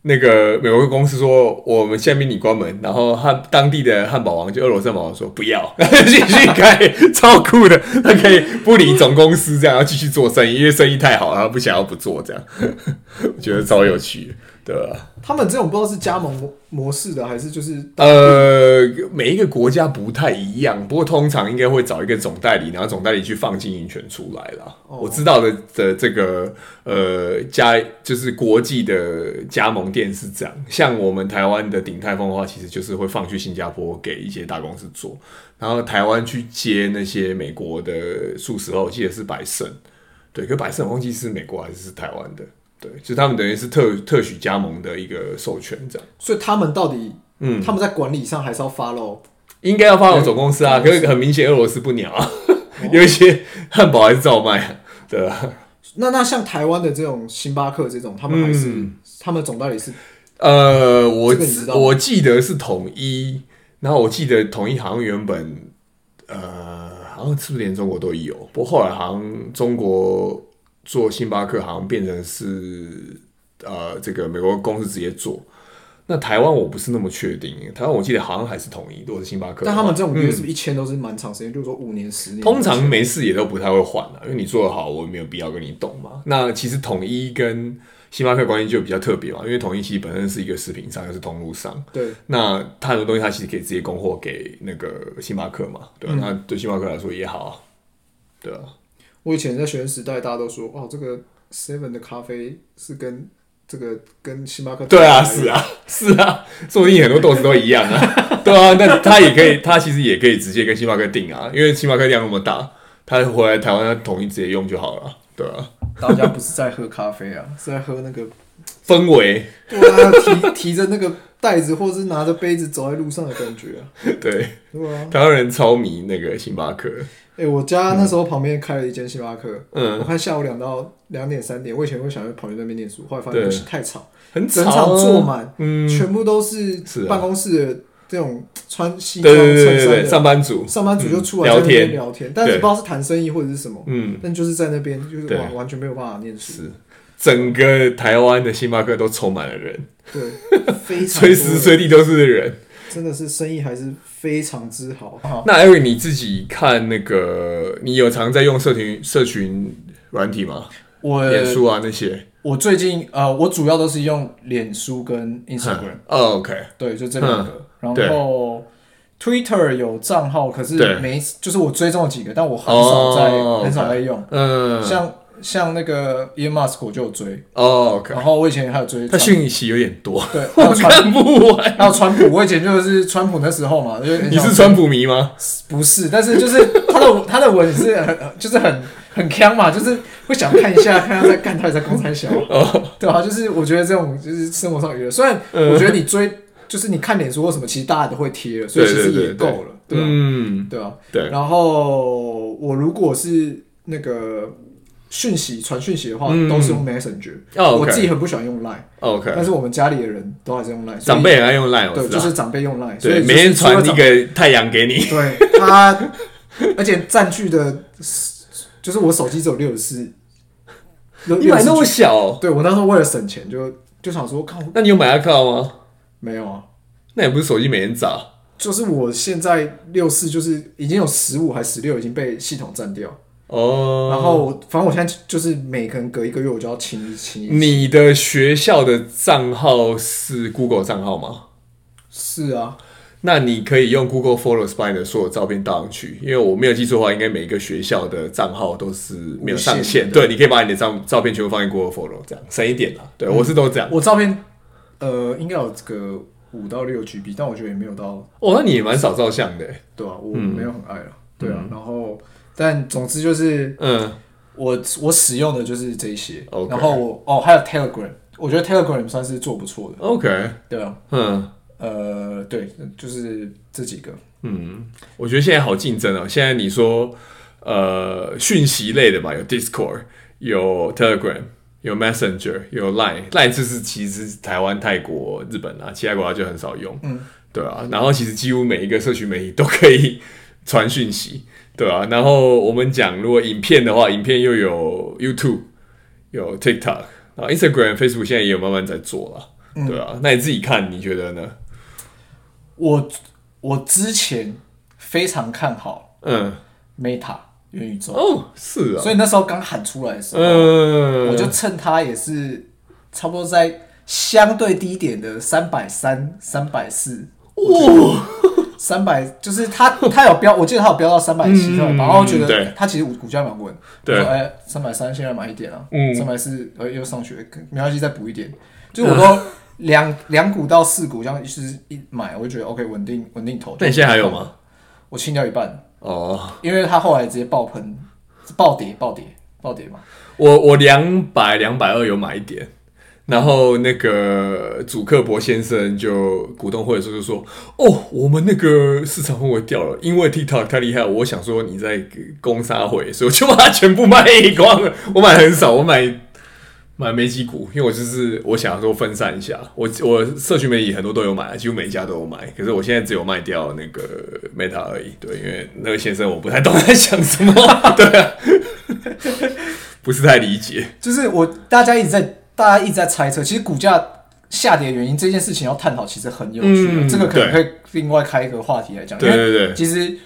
S1: 那个美国公司说，我们下面你关门，然后汉当地的汉堡王就俄罗斯汉堡王说不要 继续开，超酷的，他可以不理总公司这样，要继续做生意，因为生意太好，他不想要不做这样，我觉得超有趣。对啊？
S2: 他们这种不知道是加盟模模式的，还是就是
S1: 呃，每一个国家不太一样。不过通常应该会找一个总代理，然后总代理去放经营权出来了。哦、我知道的的这个呃加就是国际的加盟店是这样。像我们台湾的鼎泰丰的话，其实就是会放去新加坡给一些大公司做，然后台湾去接那些美国的素食，我记得是百胜。对，可百胜我忘记是美国还是是台湾的。对，就他们等于是特特许加盟的一个授权，这样。
S2: 所以他们到底，嗯，他们在管理上还是要 follow，
S1: 应该要 follow 总公司啊。可是很明显，俄罗斯不鸟啊，哦、有一些汉堡还是照卖，对吧？
S2: 那那像台湾的这种星巴克这种，他们还是、嗯、他们总代理是，
S1: 呃，我我记得是统一，然后我记得统一好像原本，呃，好像是不是连中国都有？不过后来好像中国。做星巴克好像变成是呃，这个美国公司直接做。那台湾我不是那么确定，台湾我记得好像还是统一，如果是星巴克。
S2: 但他们这种约是不是一签都是蛮长时间？嗯、就是说五年、十年。
S1: 通常没事也都不太会换了，因为你做得好，我也没有必要跟你懂嘛。那其实统一跟星巴克关系就比较特别嘛，因为统一其实本身是一个食品商，又是通路商。
S2: 对。
S1: 那他很多东西他其实可以直接供货给那个星巴克嘛，对吧？嗯、那对星巴克来说也好啊，对啊。
S2: 我以前在学生时代，大家都说哦，这个 Seven 的咖啡是跟这个跟星巴克
S1: 对啊，是啊，是啊，说不定很多豆子都一样啊，对啊，那他也可以，他其实也可以直接跟星巴克订啊，因为星巴克量那么大，他回来台湾他统一直接用就好了，对啊。
S2: 大家不是在喝咖啡啊，是在喝那个
S1: 氛围，
S2: 对啊，提提着那个袋子，或者是拿着杯子走在路上的感觉啊，
S1: 对，台湾人超迷那个星巴克。
S2: 哎、欸，我家那时候旁边开了一间星巴克。嗯，我看下午两到两点三点，我以前会想要跑去那边念书，后来发现太吵，
S1: 很吵，
S2: 整场坐满，嗯，全部都是办公室的这种穿西装衬衫的。
S1: 上班族，
S2: 上班族就出来在那边聊天，但是不知道是谈生意或者是什么，嗯，但就是在那边就是完完全没有办法念书，
S1: 是。整个台湾的星巴克都充满了人，
S2: 对，非常
S1: 随时随地都是人。
S2: 真的是生意还是非常之好。
S1: 那 Eric 你自己看那个，你有常在用社群社群软体吗？
S2: 我
S1: 脸书啊那些。
S2: 我最近呃，我主要都是用脸书跟 Instagram。
S1: 哦，OK。
S2: 对，就这两个。然后 Twitter 有账号，可是没，就是我追踪了几个，但我很少在很少在用。嗯，像。像那个 Elon Musk 我就有追
S1: 哦，
S2: 然后我以前还有追，
S1: 他讯息有点多，
S2: 对，
S1: 我看不完。
S2: 还有川普，我以前就是川普那时候嘛，
S1: 你是川普迷吗？
S2: 不是，但是就是他的他的文是很就是很很锵嘛，就是会想看一下，看他在干，他在公三小，对啊，就是我觉得这种就是生活上娱乐，虽然我觉得你追就是你看脸书或什么，其实大家都会贴了，所以其实也够了，对吧？嗯，对啊，对。然后我如果是那个。讯息传讯息的话，都是用 Messenger。我自己很不喜欢用 Line。OK，但是我们家里的人都还是用 Line。
S1: 长辈也爱用 Line，
S2: 对，就是长辈用 Line，
S1: 所以每天传一个太阳给你。
S2: 对，他，而且占据的，就是我手机只有六十四。
S1: 你买那么小？
S2: 对，我那时候为了省钱，就就想说，靠。
S1: 那你有买 iCloud 吗？
S2: 没有啊。
S1: 那也不是手机每天找。
S2: 就是我现在六四，就是已经有十五还十六已经被系统占掉。哦，然后反正我现在就是每个人隔一个月我就要清一清一。
S1: 你的学校的账号是 Google 账号吗？
S2: 是啊，
S1: 那你可以用 Google Photos 把你的所有照片倒上去，因为我没有记错的话，应该每一个学校的账号都是没有上限。对，你可以把你的照照片全部放进 Google Photos，这样省一点啦。对，我是都这样。
S2: 我照片呃应该有这个五到六 GB，但我觉得也没有到。
S1: 哦，那你也蛮少照相的，
S2: 对啊，我没有很爱了。对啊，然后。但总之就是，嗯，我我使用的就是这些，然后我哦还有 Telegram，我觉得 Telegram 算是做不错的
S1: ，OK，
S2: 对啊，嗯，呃，对，就是这几个，
S1: 嗯，我觉得现在好竞争哦。现在你说，呃，讯息类的吧，有 Discord，有 Telegram，有 Messenger，有 Line，Line 就是其实台湾、泰国、日本啊，其他国家就很少用，嗯，对啊，然后其实几乎每一个社区媒体都可以传讯息。对啊，然后我们讲，如果影片的话，影片又有 YouTube，有 TikTok，然后 Instagram、Facebook 现在也有慢慢在做了。嗯、对啊，那你自己看，你觉得呢？
S2: 我我之前非常看好，嗯，Meta 元宇宙。
S1: 哦，是啊，
S2: 所以那时候刚喊出来的时候，嗯，我就趁它也是差不多在相对低点的三百三、三百四，哇，三百就是它它有标，我记得它有标到三百七，然后觉得它其实股股价蛮稳，对，哎，三百三现在买一点啊，嗯，三百四呃又上去，没关系，再补一点，就我都 两两股到四股这样，就是一买我就觉得 OK 稳定稳定投。
S1: 那你现在还有吗？
S2: 我清掉一半。哦，因为它后来直接爆喷，暴跌暴跌暴跌嘛。
S1: 我我两百两百二有买一点，然后那个祖克伯先生就股东会的时候就说：“哦，我们那个市场氛围掉了，因为 TikTok 太厉害。”我想说你在攻杀会，所以我就把它全部卖光了。我买很少，我买。买没几股，因为我就是我想说分散一下，我我社群媒体很多都有买，几乎每一家都有买，可是我现在只有卖掉那个 Meta 而已。对，因为那个先生我不太懂在想什么，对啊，不是太理解。
S2: 就是我大家一直在大家一直在猜测，其实股价下跌的原因这件事情要探讨，其实很有趣，嗯、这个可能可以另外开一个话题来讲。对对对，其实。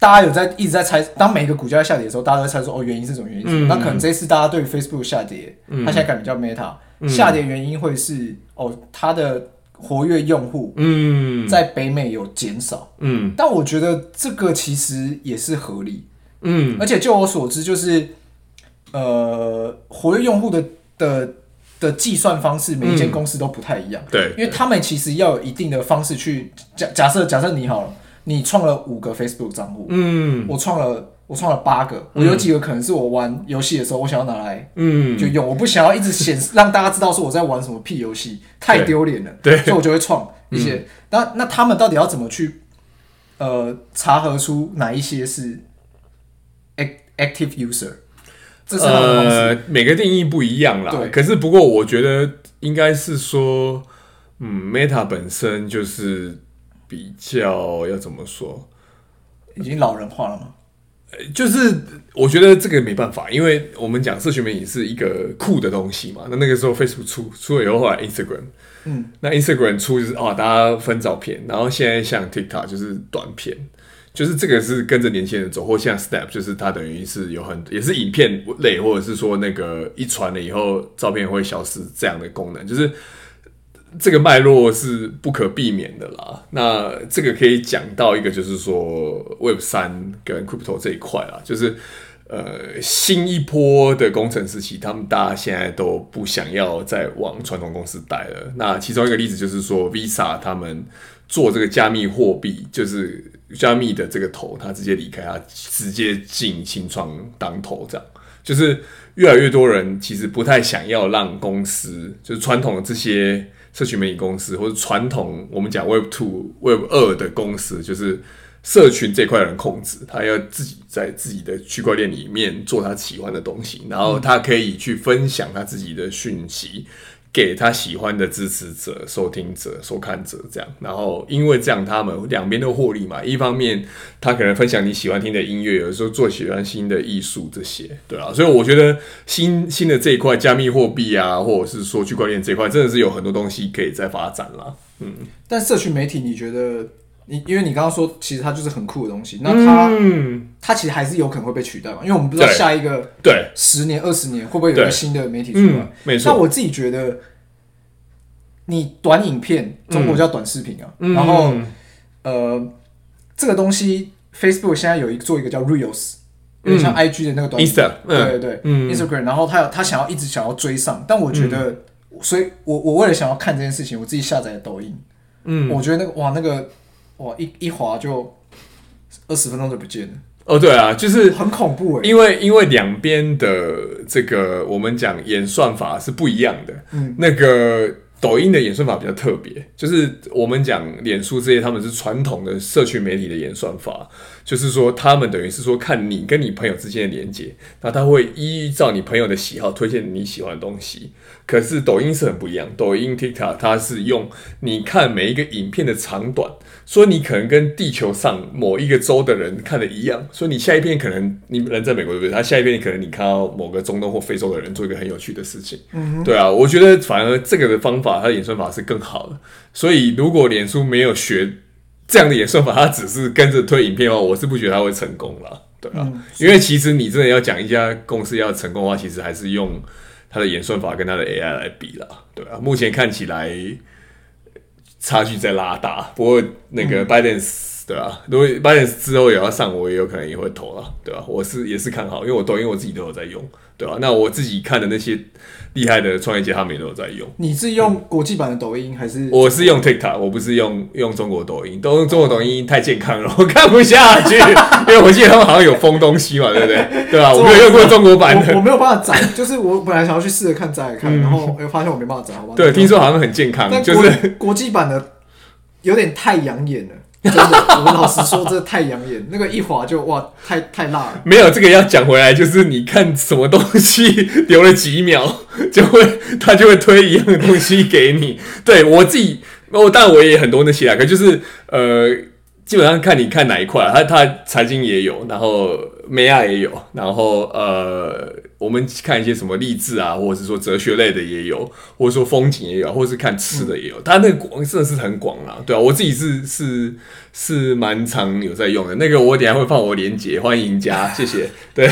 S2: 大家有在一直在猜，当每一个股价下跌的时候，大家都在猜说哦，原因是什么原因？嗯、那可能这次大家对 Facebook 下跌，它、嗯、现在改名叫 Meta，、嗯、下跌原因会是哦，它的活跃用户嗯在北美有减少。嗯，但我觉得这个其实也是合理。嗯，而且就我所知，就是呃，活跃用户的的的计算方式，每一间公司都不太一样。
S1: 嗯、对，
S2: 因为他们其实要有一定的方式去假假设假设你好了。你创了五个 Facebook 账户，嗯，我创了我创了八个，我有几个可能是我玩游戏的时候，我想要拿来，嗯，就用，我不想要一直显示让大家知道说我在玩什么屁游戏，太丢脸了，对，所以我就会创一些。那那他们到底要怎么去，呃，查核出哪一些是 active user？这是
S1: 呃，每个定义不一样啦。对，可是不过我觉得应该是说，嗯，Meta 本身就是。比较要怎么说？
S2: 已经老人化了吗？
S1: 就是我觉得这个没办法，因为我们讲社群媒体是一个酷的东西嘛。那那个时候 Facebook 出出了以后，后来 Instagram，嗯，那 Instagram 出就是哦，大家分照片，然后现在像 TikTok 就是短片，就是这个是跟着年轻人走，或像 Snap 就是它等于是有很也是影片类，或者是说那个一传了以后照片会消失这样的功能，就是。这个脉络是不可避免的啦。那这个可以讲到一个，就是说 Web 三跟 Crypto 这一块啦，就是呃新一波的工程师期，他们大家现在都不想要再往传统公司待了。那其中一个例子就是说，Visa 他们做这个加密货币，就是加密的这个头，他直接离开，他直接进新创当头，这样就是越来越多人其实不太想要让公司，就是传统的这些。社群媒体公司或者传统我们讲 Web Two、Web 二的公司，就是社群这块人控制，他要自己在自己的区块链里面做他喜欢的东西，然后他可以去分享他自己的讯息。给他喜欢的支持者、收听者、收看者这样，然后因为这样，他们两边都获利嘛。一方面，他可能分享你喜欢听的音乐，有时候做喜欢新的艺术这些，对啊。所以我觉得新新的这一块加密货币啊，或者是说区块链这一块，真的是有很多东西可以再发展啦。嗯，
S2: 但社群媒体，你觉得？你因为你刚刚说，其实它就是很酷的东西，那它、嗯、它其实还是有可能会被取代嘛？因为我们不知道下一个对。十年、二十年会不会有一个新的媒体出来。嗯、没错。那我自己觉得，你短影片，中国叫短视频啊，嗯、然后呃，这个东西 Facebook 现在有一做一个叫 Reels，有点像 IG 的那个短视频，嗯、对对对、嗯、Instagram，然后他有他想要一直想要追上，但我觉得，嗯、所以我我为了想要看这件事情，我自己下载了抖音，嗯，我觉得那个哇那个。哇，一一滑就二十分钟就不见了。
S1: 哦，对啊，就是
S2: 很恐怖诶，
S1: 因为因为两边的这个我们讲演算法是不一样的。嗯，那个抖音的演算法比较特别，就是我们讲脸书这些，他们是传统的社群媒体的演算法，就是说他们等于是说看你跟你朋友之间的连接，那他会依照你朋友的喜好推荐你喜欢的东西。可是抖音是很不一样，抖音 TikTok 它是用你看每一个影片的长短，所以你可能跟地球上某一个州的人看的一样，所以你下一篇可能你人在美国对不对？他下一篇可能你看到某个中东或非洲的人做一个很有趣的事情，嗯，对啊，我觉得反而这个的方法它的演算法是更好的。所以如果脸书没有学这样的演算法，它只是跟着推影片的话，我是不觉得它会成功了，对啊，嗯，因为其实你真的要讲一家公司要成功的话，其实还是用。它的演算法跟它的 AI 来比啦，对啊，目前看起来差距在拉大，不过那个嗯。对啊，如果 ByteDance 之后也要上，我也有可能也会投了，对吧、啊？我是也是看好，因为我抖音我自己都有在用，对吧、啊？那我自己看的那些厉害的创业家，他们也都有在用。
S2: 你是用国际版的抖音还是？
S1: 我是用 TikTok，我不是用用中国抖音，都用中国抖音太健康了，我看不下去。因为我记得他们好像有封东西嘛，对不对？对啊，我没有用过中国版的，
S2: 我，我没有办法载，就是我本来想要去试着看载看，然后又发现我没办法载，好吧？
S1: 对，听说好像很健康，就是
S2: 国际版的有点太养眼了。真的，我老实说，这太养眼，那个一滑就哇，太太辣了。
S1: 没有这个要讲回来，就是你看什么东西留了几秒，就会他就会推一样的东西给你。对我自己，我当然我也很多那些啊，可就是呃，基本上看你看哪一块，他他财经也有，然后美亚也有，然后呃。我们看一些什么励志啊，或者是说哲学类的也有，或者说风景也有，或者是看吃的也有。它那个广真的是很广啦，对啊，我自己是是是蛮常有在用的。那个我等下会放我连接，欢迎加，谢谢。对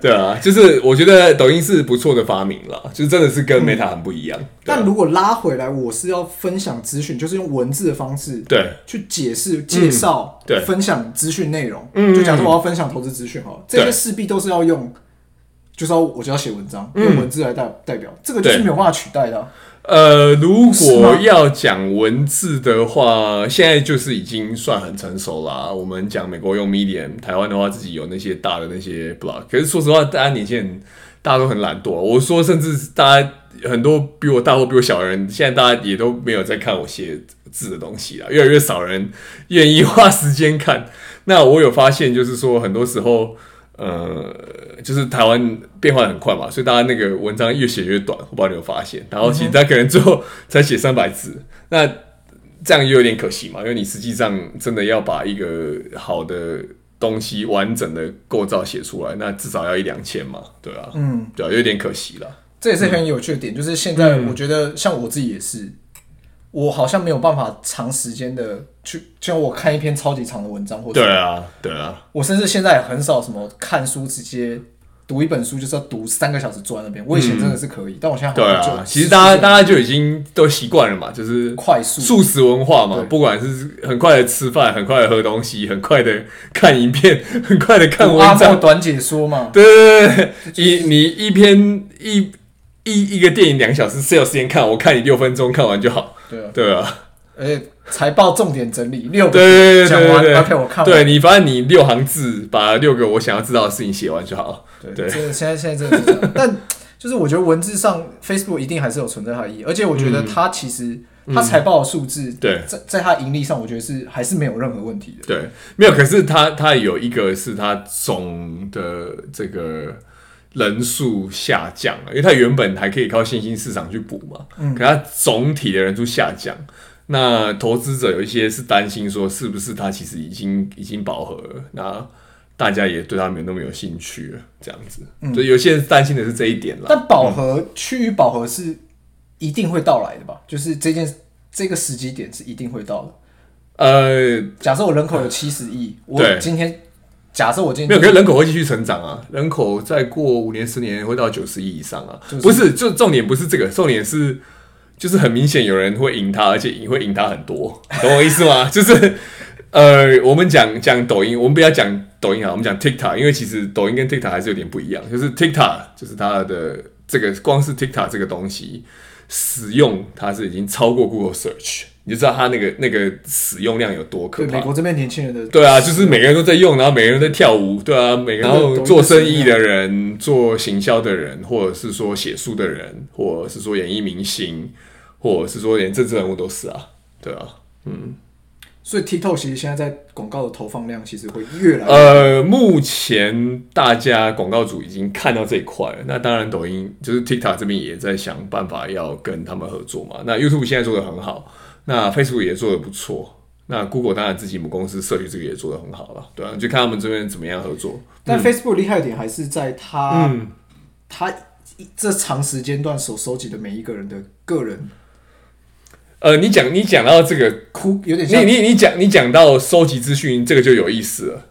S1: 对啊，就是我觉得抖音是不错的发明了，就是真的是跟 Meta 很不一样。
S2: 嗯啊、但如果拉回来，我是要分享资讯，就是用文字的方式
S1: 对
S2: 去解释、介绍、
S1: 嗯、对
S2: 分享资讯内容。嗯，就假设我要分享投资资讯哦，这些势必都是要用。就是要我就要写文章，用文字来代代表，嗯、这个就是没有办法取代的、啊。
S1: 呃，如果要讲文字的话，现在就是已经算很成熟啦、啊。我们讲美国用 Medium，台湾的话自己有那些大的那些 blog。可是说实话，大家年轻人大家都很懒惰。我说，甚至大家很多比我大或比我小的人，现在大家也都没有在看我写字的东西了。越来越少人愿意花时间看。那我有发现，就是说很多时候。呃，就是台湾变化很快嘛，所以大家那个文章越写越短，我不知道你有发现。然后其实他可能最后才写三百字，那这样又有点可惜嘛，因为你实际上真的要把一个好的东西完整的构造写出来，那至少要一两千嘛，对啊，嗯，对啊，有点可惜了。
S2: 这也是很有趣的点，嗯、就是现在我觉得像我自己也是。我好像没有办法长时间的去，就像我看一篇超级长的文章，或者
S1: 对啊，对啊，
S2: 我甚至现在也很少什么看书，直接读一本书就是要读三个小时坐在那边。我以前真的是可以，嗯、但我现在好像就
S1: 对啊，其实大家大家就已经都习惯了嘛，就是
S2: 快速。
S1: 速食文化嘛，不管是很快的吃饭，很快的喝东西，很快的看影片，很快的看文章，
S2: 短解说嘛，
S1: 对对对，一你一篇一一一个电影两小时是有时间看，我看你六分钟看完就好。对啊，对啊，
S2: 而且财报重点整理六个
S1: 对
S2: 讲完，OK，我看完。
S1: 对，你反正你六行字把六个我想要知道的事情写完就好。对，
S2: 对，现在现在真的是这样。但就是我觉得文字上 Facebook 一定还是有存在它的意义，而且我觉得它其实它财报的数字，对，在在它盈利上，我觉得是还是没有任何问题的。
S1: 对，没有。可是它它有一个是它总的这个。人数下降了，因为它原本还可以靠新兴市场去补嘛，嗯，可它总体的人数下降，那投资者有一些是担心说，是不是它其实已经已经饱和了，那大家也对它没有那么有兴趣了，这样子，嗯，所以有些人担心的是这一点了。
S2: 但饱和趋于饱和是一定会到来的吧？就是这件这个时机点是一定会到的。呃，假设我人口有七十亿，我今天。假设我今天
S1: 没有，可是人口会继续成长啊！人口再过五年、十年会到九十亿以上啊！就是、不是，就重点不是这个，重点是就是很明显有人会赢他，而且赢会赢他很多，懂我意思吗？就是呃，我们讲讲抖音，我们不要讲抖音啊，我们讲 TikTok，因为其实抖音跟 TikTok 还是有点不一样。就是 TikTok 就是它的这个光是 TikTok 这个东西使用，它是已经超过 Google Search。你就知道它那个那个使用量有多可怕。
S2: 美国这边年轻人的
S1: 对啊，就是每个人都在用，然后每个人都在跳舞，对啊，每个人都做生意的人、做行销的人，或者是说写书的人，或者是说演艺明星，或者是说连政治人物都是啊，对啊，嗯。
S2: 所以 TikTok 其实现在在广告的投放量其实会越来越
S1: 呃，目前大家广告主已经看到这一块了。那当然，抖音就是 TikTok 这边也在想办法要跟他们合作嘛。那 YouTube 现在做的很好。那 Facebook 也做的不错，那 Google 当然自己母公司社区这个也做的很好了，对啊，就看他们这边怎么样合作。
S2: 但 Facebook 厉害一点还是在它，嗯，它这长时间段所收集的每一个人的个人。
S1: 呃，你讲你讲到这个
S2: 哭有点像，
S1: 你你你讲你讲到收集资讯，这个就有意思了。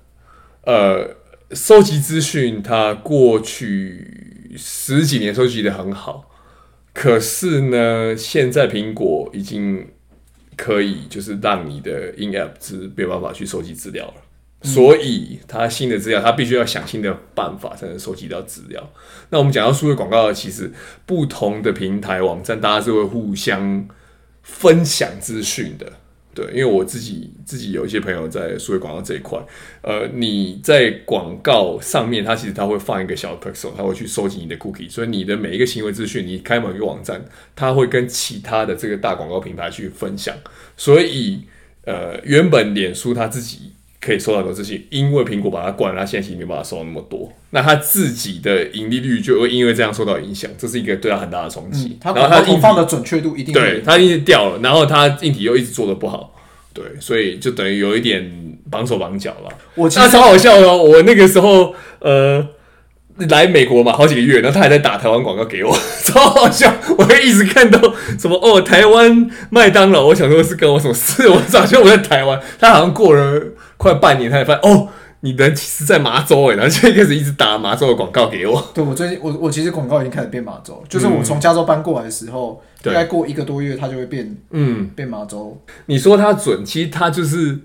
S1: 呃，收集资讯，它过去十几年收集的很好，可是呢，现在苹果已经可以就是让你的 in app 是没有办法去收集资料了。所以，他新的资料，他必须要想新的办法才能收集到资料。那我们讲到数字广告，其实不同的平台网站，大家是会互相分享资讯的。对，因为我自己自己有一些朋友在数位广告这一块，呃，你在广告上面，它其实它会放一个小 pixel，它会去收集你的 cookie，所以你的每一个行为资讯，你开某一个网站，它会跟其他的这个大广告品牌去分享。所以，呃，原本脸书它自己。可以收到很多资讯，因为苹果把它关了，它现在其实没办法收到那么多。那它自己的盈利率就会因为这样受到影响，这是一个对它很大的冲击。
S2: 嗯、然后它投放的准确度一定
S1: 对它一直掉了，然后它硬体又一直做的不好，对，所以就等于有一点绑手绑脚了。我那超好笑哦，我那个时候呃。来美国嘛，好几个月，然后他还在打台湾广告给我，超好笑。我会一直看到什么哦，台湾麦当劳，我想说是跟我什么事？我早就我在台湾，他好像过了快半年，他才发现哦，你人其实在麻州诶，然后就开始一直打麻州的广告给我。
S2: 对，我最近我我其实广告已经开始变麻州，就是我从加州搬过来的时候，大概过一个多月，它就会变嗯变麻州。
S1: 你说它准，其实它就是。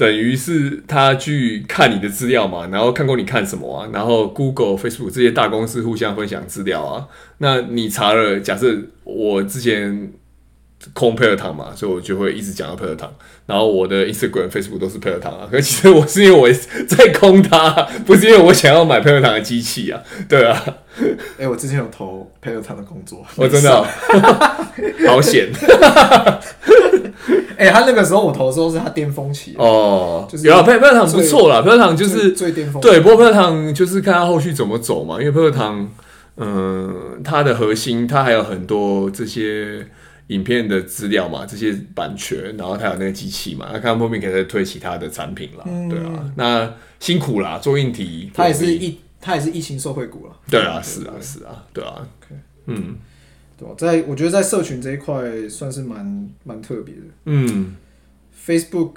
S1: 等于是他去看你的资料嘛，然后看过你看什么啊，然后 Google、Facebook 这些大公司互相分享资料啊。那你查了，假设我之前空配合糖嘛，所以我就会一直讲到配合糖。然后我的 Instagram、Facebook 都是配合糖啊。可其实我是因为我在空它，不是因为我想要买配合糖的机器啊。对啊。
S2: 哎、欸，我之前有投配合糖的工作，
S1: 我真的、喔、好险险。
S2: 哎、欸，他那个时候我投的时候是他巅峰期
S1: 哦，就是有啊，配配乐堂不错啦，配合糖就是
S2: 最巅峰。
S1: 对，不过配合糖就是看他后续怎么走嘛，因为配合糖，嗯，它的核心它还有很多这些影片的资料嘛，这些版权，然后它有那个机器嘛，那看后面可以再推其他的产品啦，嗯、对啊，那辛苦啦，做硬体，
S2: 他也是一，他也是疫情受惠股了，
S1: 对啊，是啊，是啊，对啊，okay. 嗯。
S2: 在我觉得在社群这一块算是蛮蛮特别的。嗯，Facebook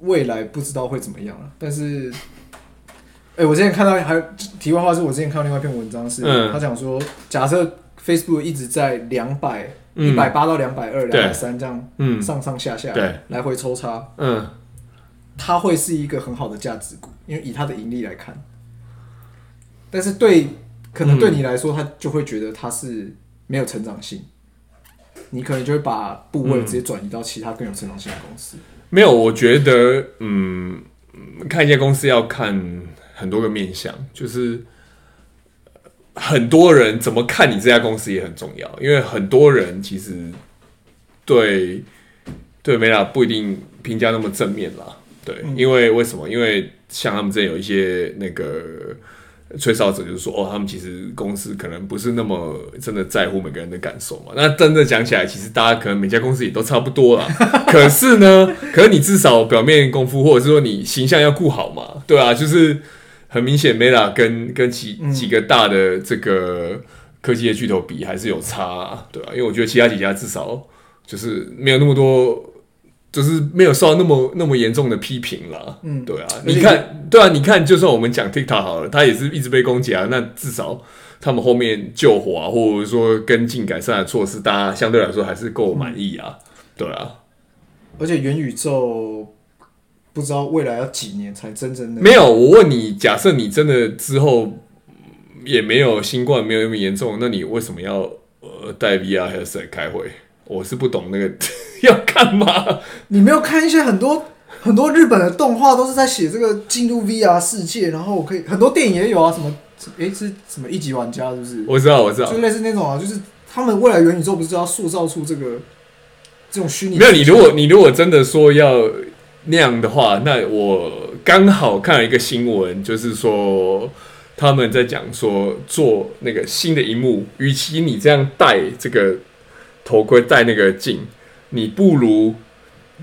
S2: 未来不知道会怎么样了，但是，哎、欸，我之前看到还题外话是我之前看到另外一篇文章是，嗯、他讲说，假设 Facebook 一直在两百一百八到两百二、两百三这样嗯。上上下下对。来回抽插，嗯，它会是一个很好的价值股，因为以它的盈利来看，但是对可能对你来说，他就会觉得它是。没有成长性，你可能就会把部位直接转移到其他更有成长性的公司。
S1: 嗯、没有，我觉得，嗯，看一家公司要看很多个面向，就是很多人怎么看你这家公司也很重要，因为很多人其实对对 Meta 不一定评价那么正面啦。对，嗯、因为为什么？因为像他们这有一些那个。吹哨者就是说，哦，他们其实公司可能不是那么真的在乎每个人的感受嘛。那 真的讲起来，其实大家可能每家公司也都差不多啦。可是呢，可是你至少表面功夫，或者是说你形象要顾好嘛，对啊，就是很明显，Meta 跟跟几几个大的这个科技的巨头比，还是有差啊，对啊，因为我觉得其他几家至少就是没有那么多。就是没有受到那么那么严重的批评了，嗯，对啊，你看，对啊，你看，就算我们讲 TikTok 好了，它也是一直被攻击啊，那至少他们后面救火啊，或者说跟进改善的措施，大家相对来说还是够满意啊，对啊。
S2: 而且元宇宙不知道未来要几年才真正的。
S1: 没有，我问你，假设你真的之后也没有新冠没有那么严重，那你为什么要呃带 VR headset 开会？我是不懂那个 要干嘛？
S2: 你没有看一些很多很多日本的动画，都是在写这个进入 VR 世界，然后我可以很多电影也有啊，什么诶是什么一级玩家，是不是？
S1: 我知道，我知道，
S2: 就类似那种啊，就是他们未来元宇宙不是要塑造出这个这种虚拟？
S1: 没有，你如果你如果真的说要那样的话，那我刚好看了一个新闻，就是说他们在讲说做那个新的荧幕，与其你这样戴这个。头盔戴那个镜，你不如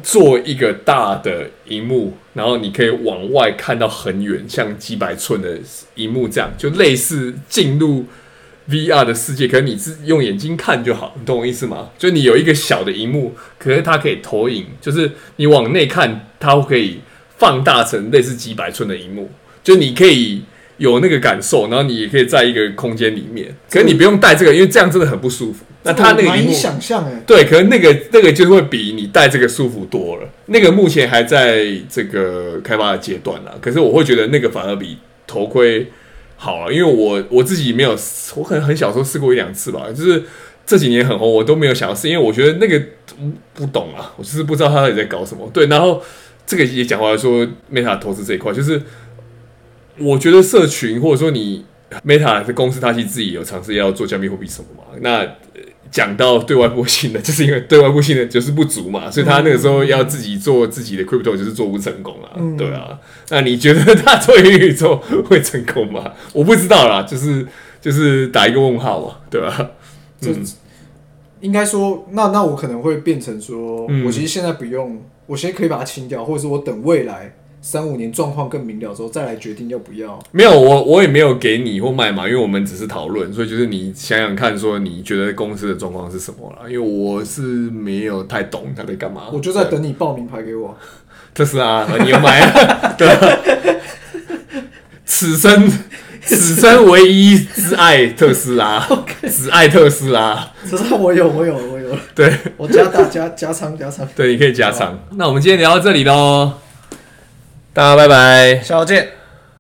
S1: 做一个大的荧幕，然后你可以往外看到很远，像几百寸的荧幕这样，就类似进入 VR 的世界。可是你是用眼睛看就好，你懂我意思吗？就你有一个小的荧幕，可是它可以投影，就是你往内看，它可以放大成类似几百寸的荧幕，就你可以有那个感受，然后你也可以在一个空间里面，可是你不用戴这个，因为这样真的很不舒服。那它那个
S2: 难以想象哎，
S1: 对，可能那个那个就会比你戴这个舒服多了。那个目前还在这个开发的阶段啦，可是我会觉得那个反而比头盔好了，因为我我自己没有，我可能很小时候试过一两次吧，就是这几年很红，我都没有想要试，因为我觉得那个不懂啊，我就是不知道他到底在搞什么。对，然后这个也讲回来说，Meta 投资这一块就是。我觉得社群或者说你 Meta 这公司，它其实自己有尝试要做加密货币什么嘛？那讲到对外部性的，就是因为对外部性的就是不足嘛，所以他那个时候要自己做自己的 crypto 就是做不成功啊，嗯、对啊。那你觉得他做元宇宙会成功吗？我不知道啦，就是就是打一个问号嘛，对吧？
S2: 嗯，应该说，那那我可能会变成说，嗯、我其实现在不用，我现在可以把它清掉，或者是我等未来。三五年状况更明了之后，再来决定要不要。
S1: 没有，我我也没有给你或卖嘛，因为我们只是讨论，所以就是你想想看，说你觉得公司的状况是什么了？因为我是没有太懂他在干嘛。
S2: 我就在等你报名牌给我。
S1: 特斯拉，你有买啊？对。此生此生唯一之爱特斯拉，只爱特斯拉。
S2: 特斯拉我有，我有，我有。
S1: 对，
S2: 我加大加加仓加仓。
S1: 对，你可以加仓。那我们今天聊到这里喽。大家拜拜，
S2: 下周见。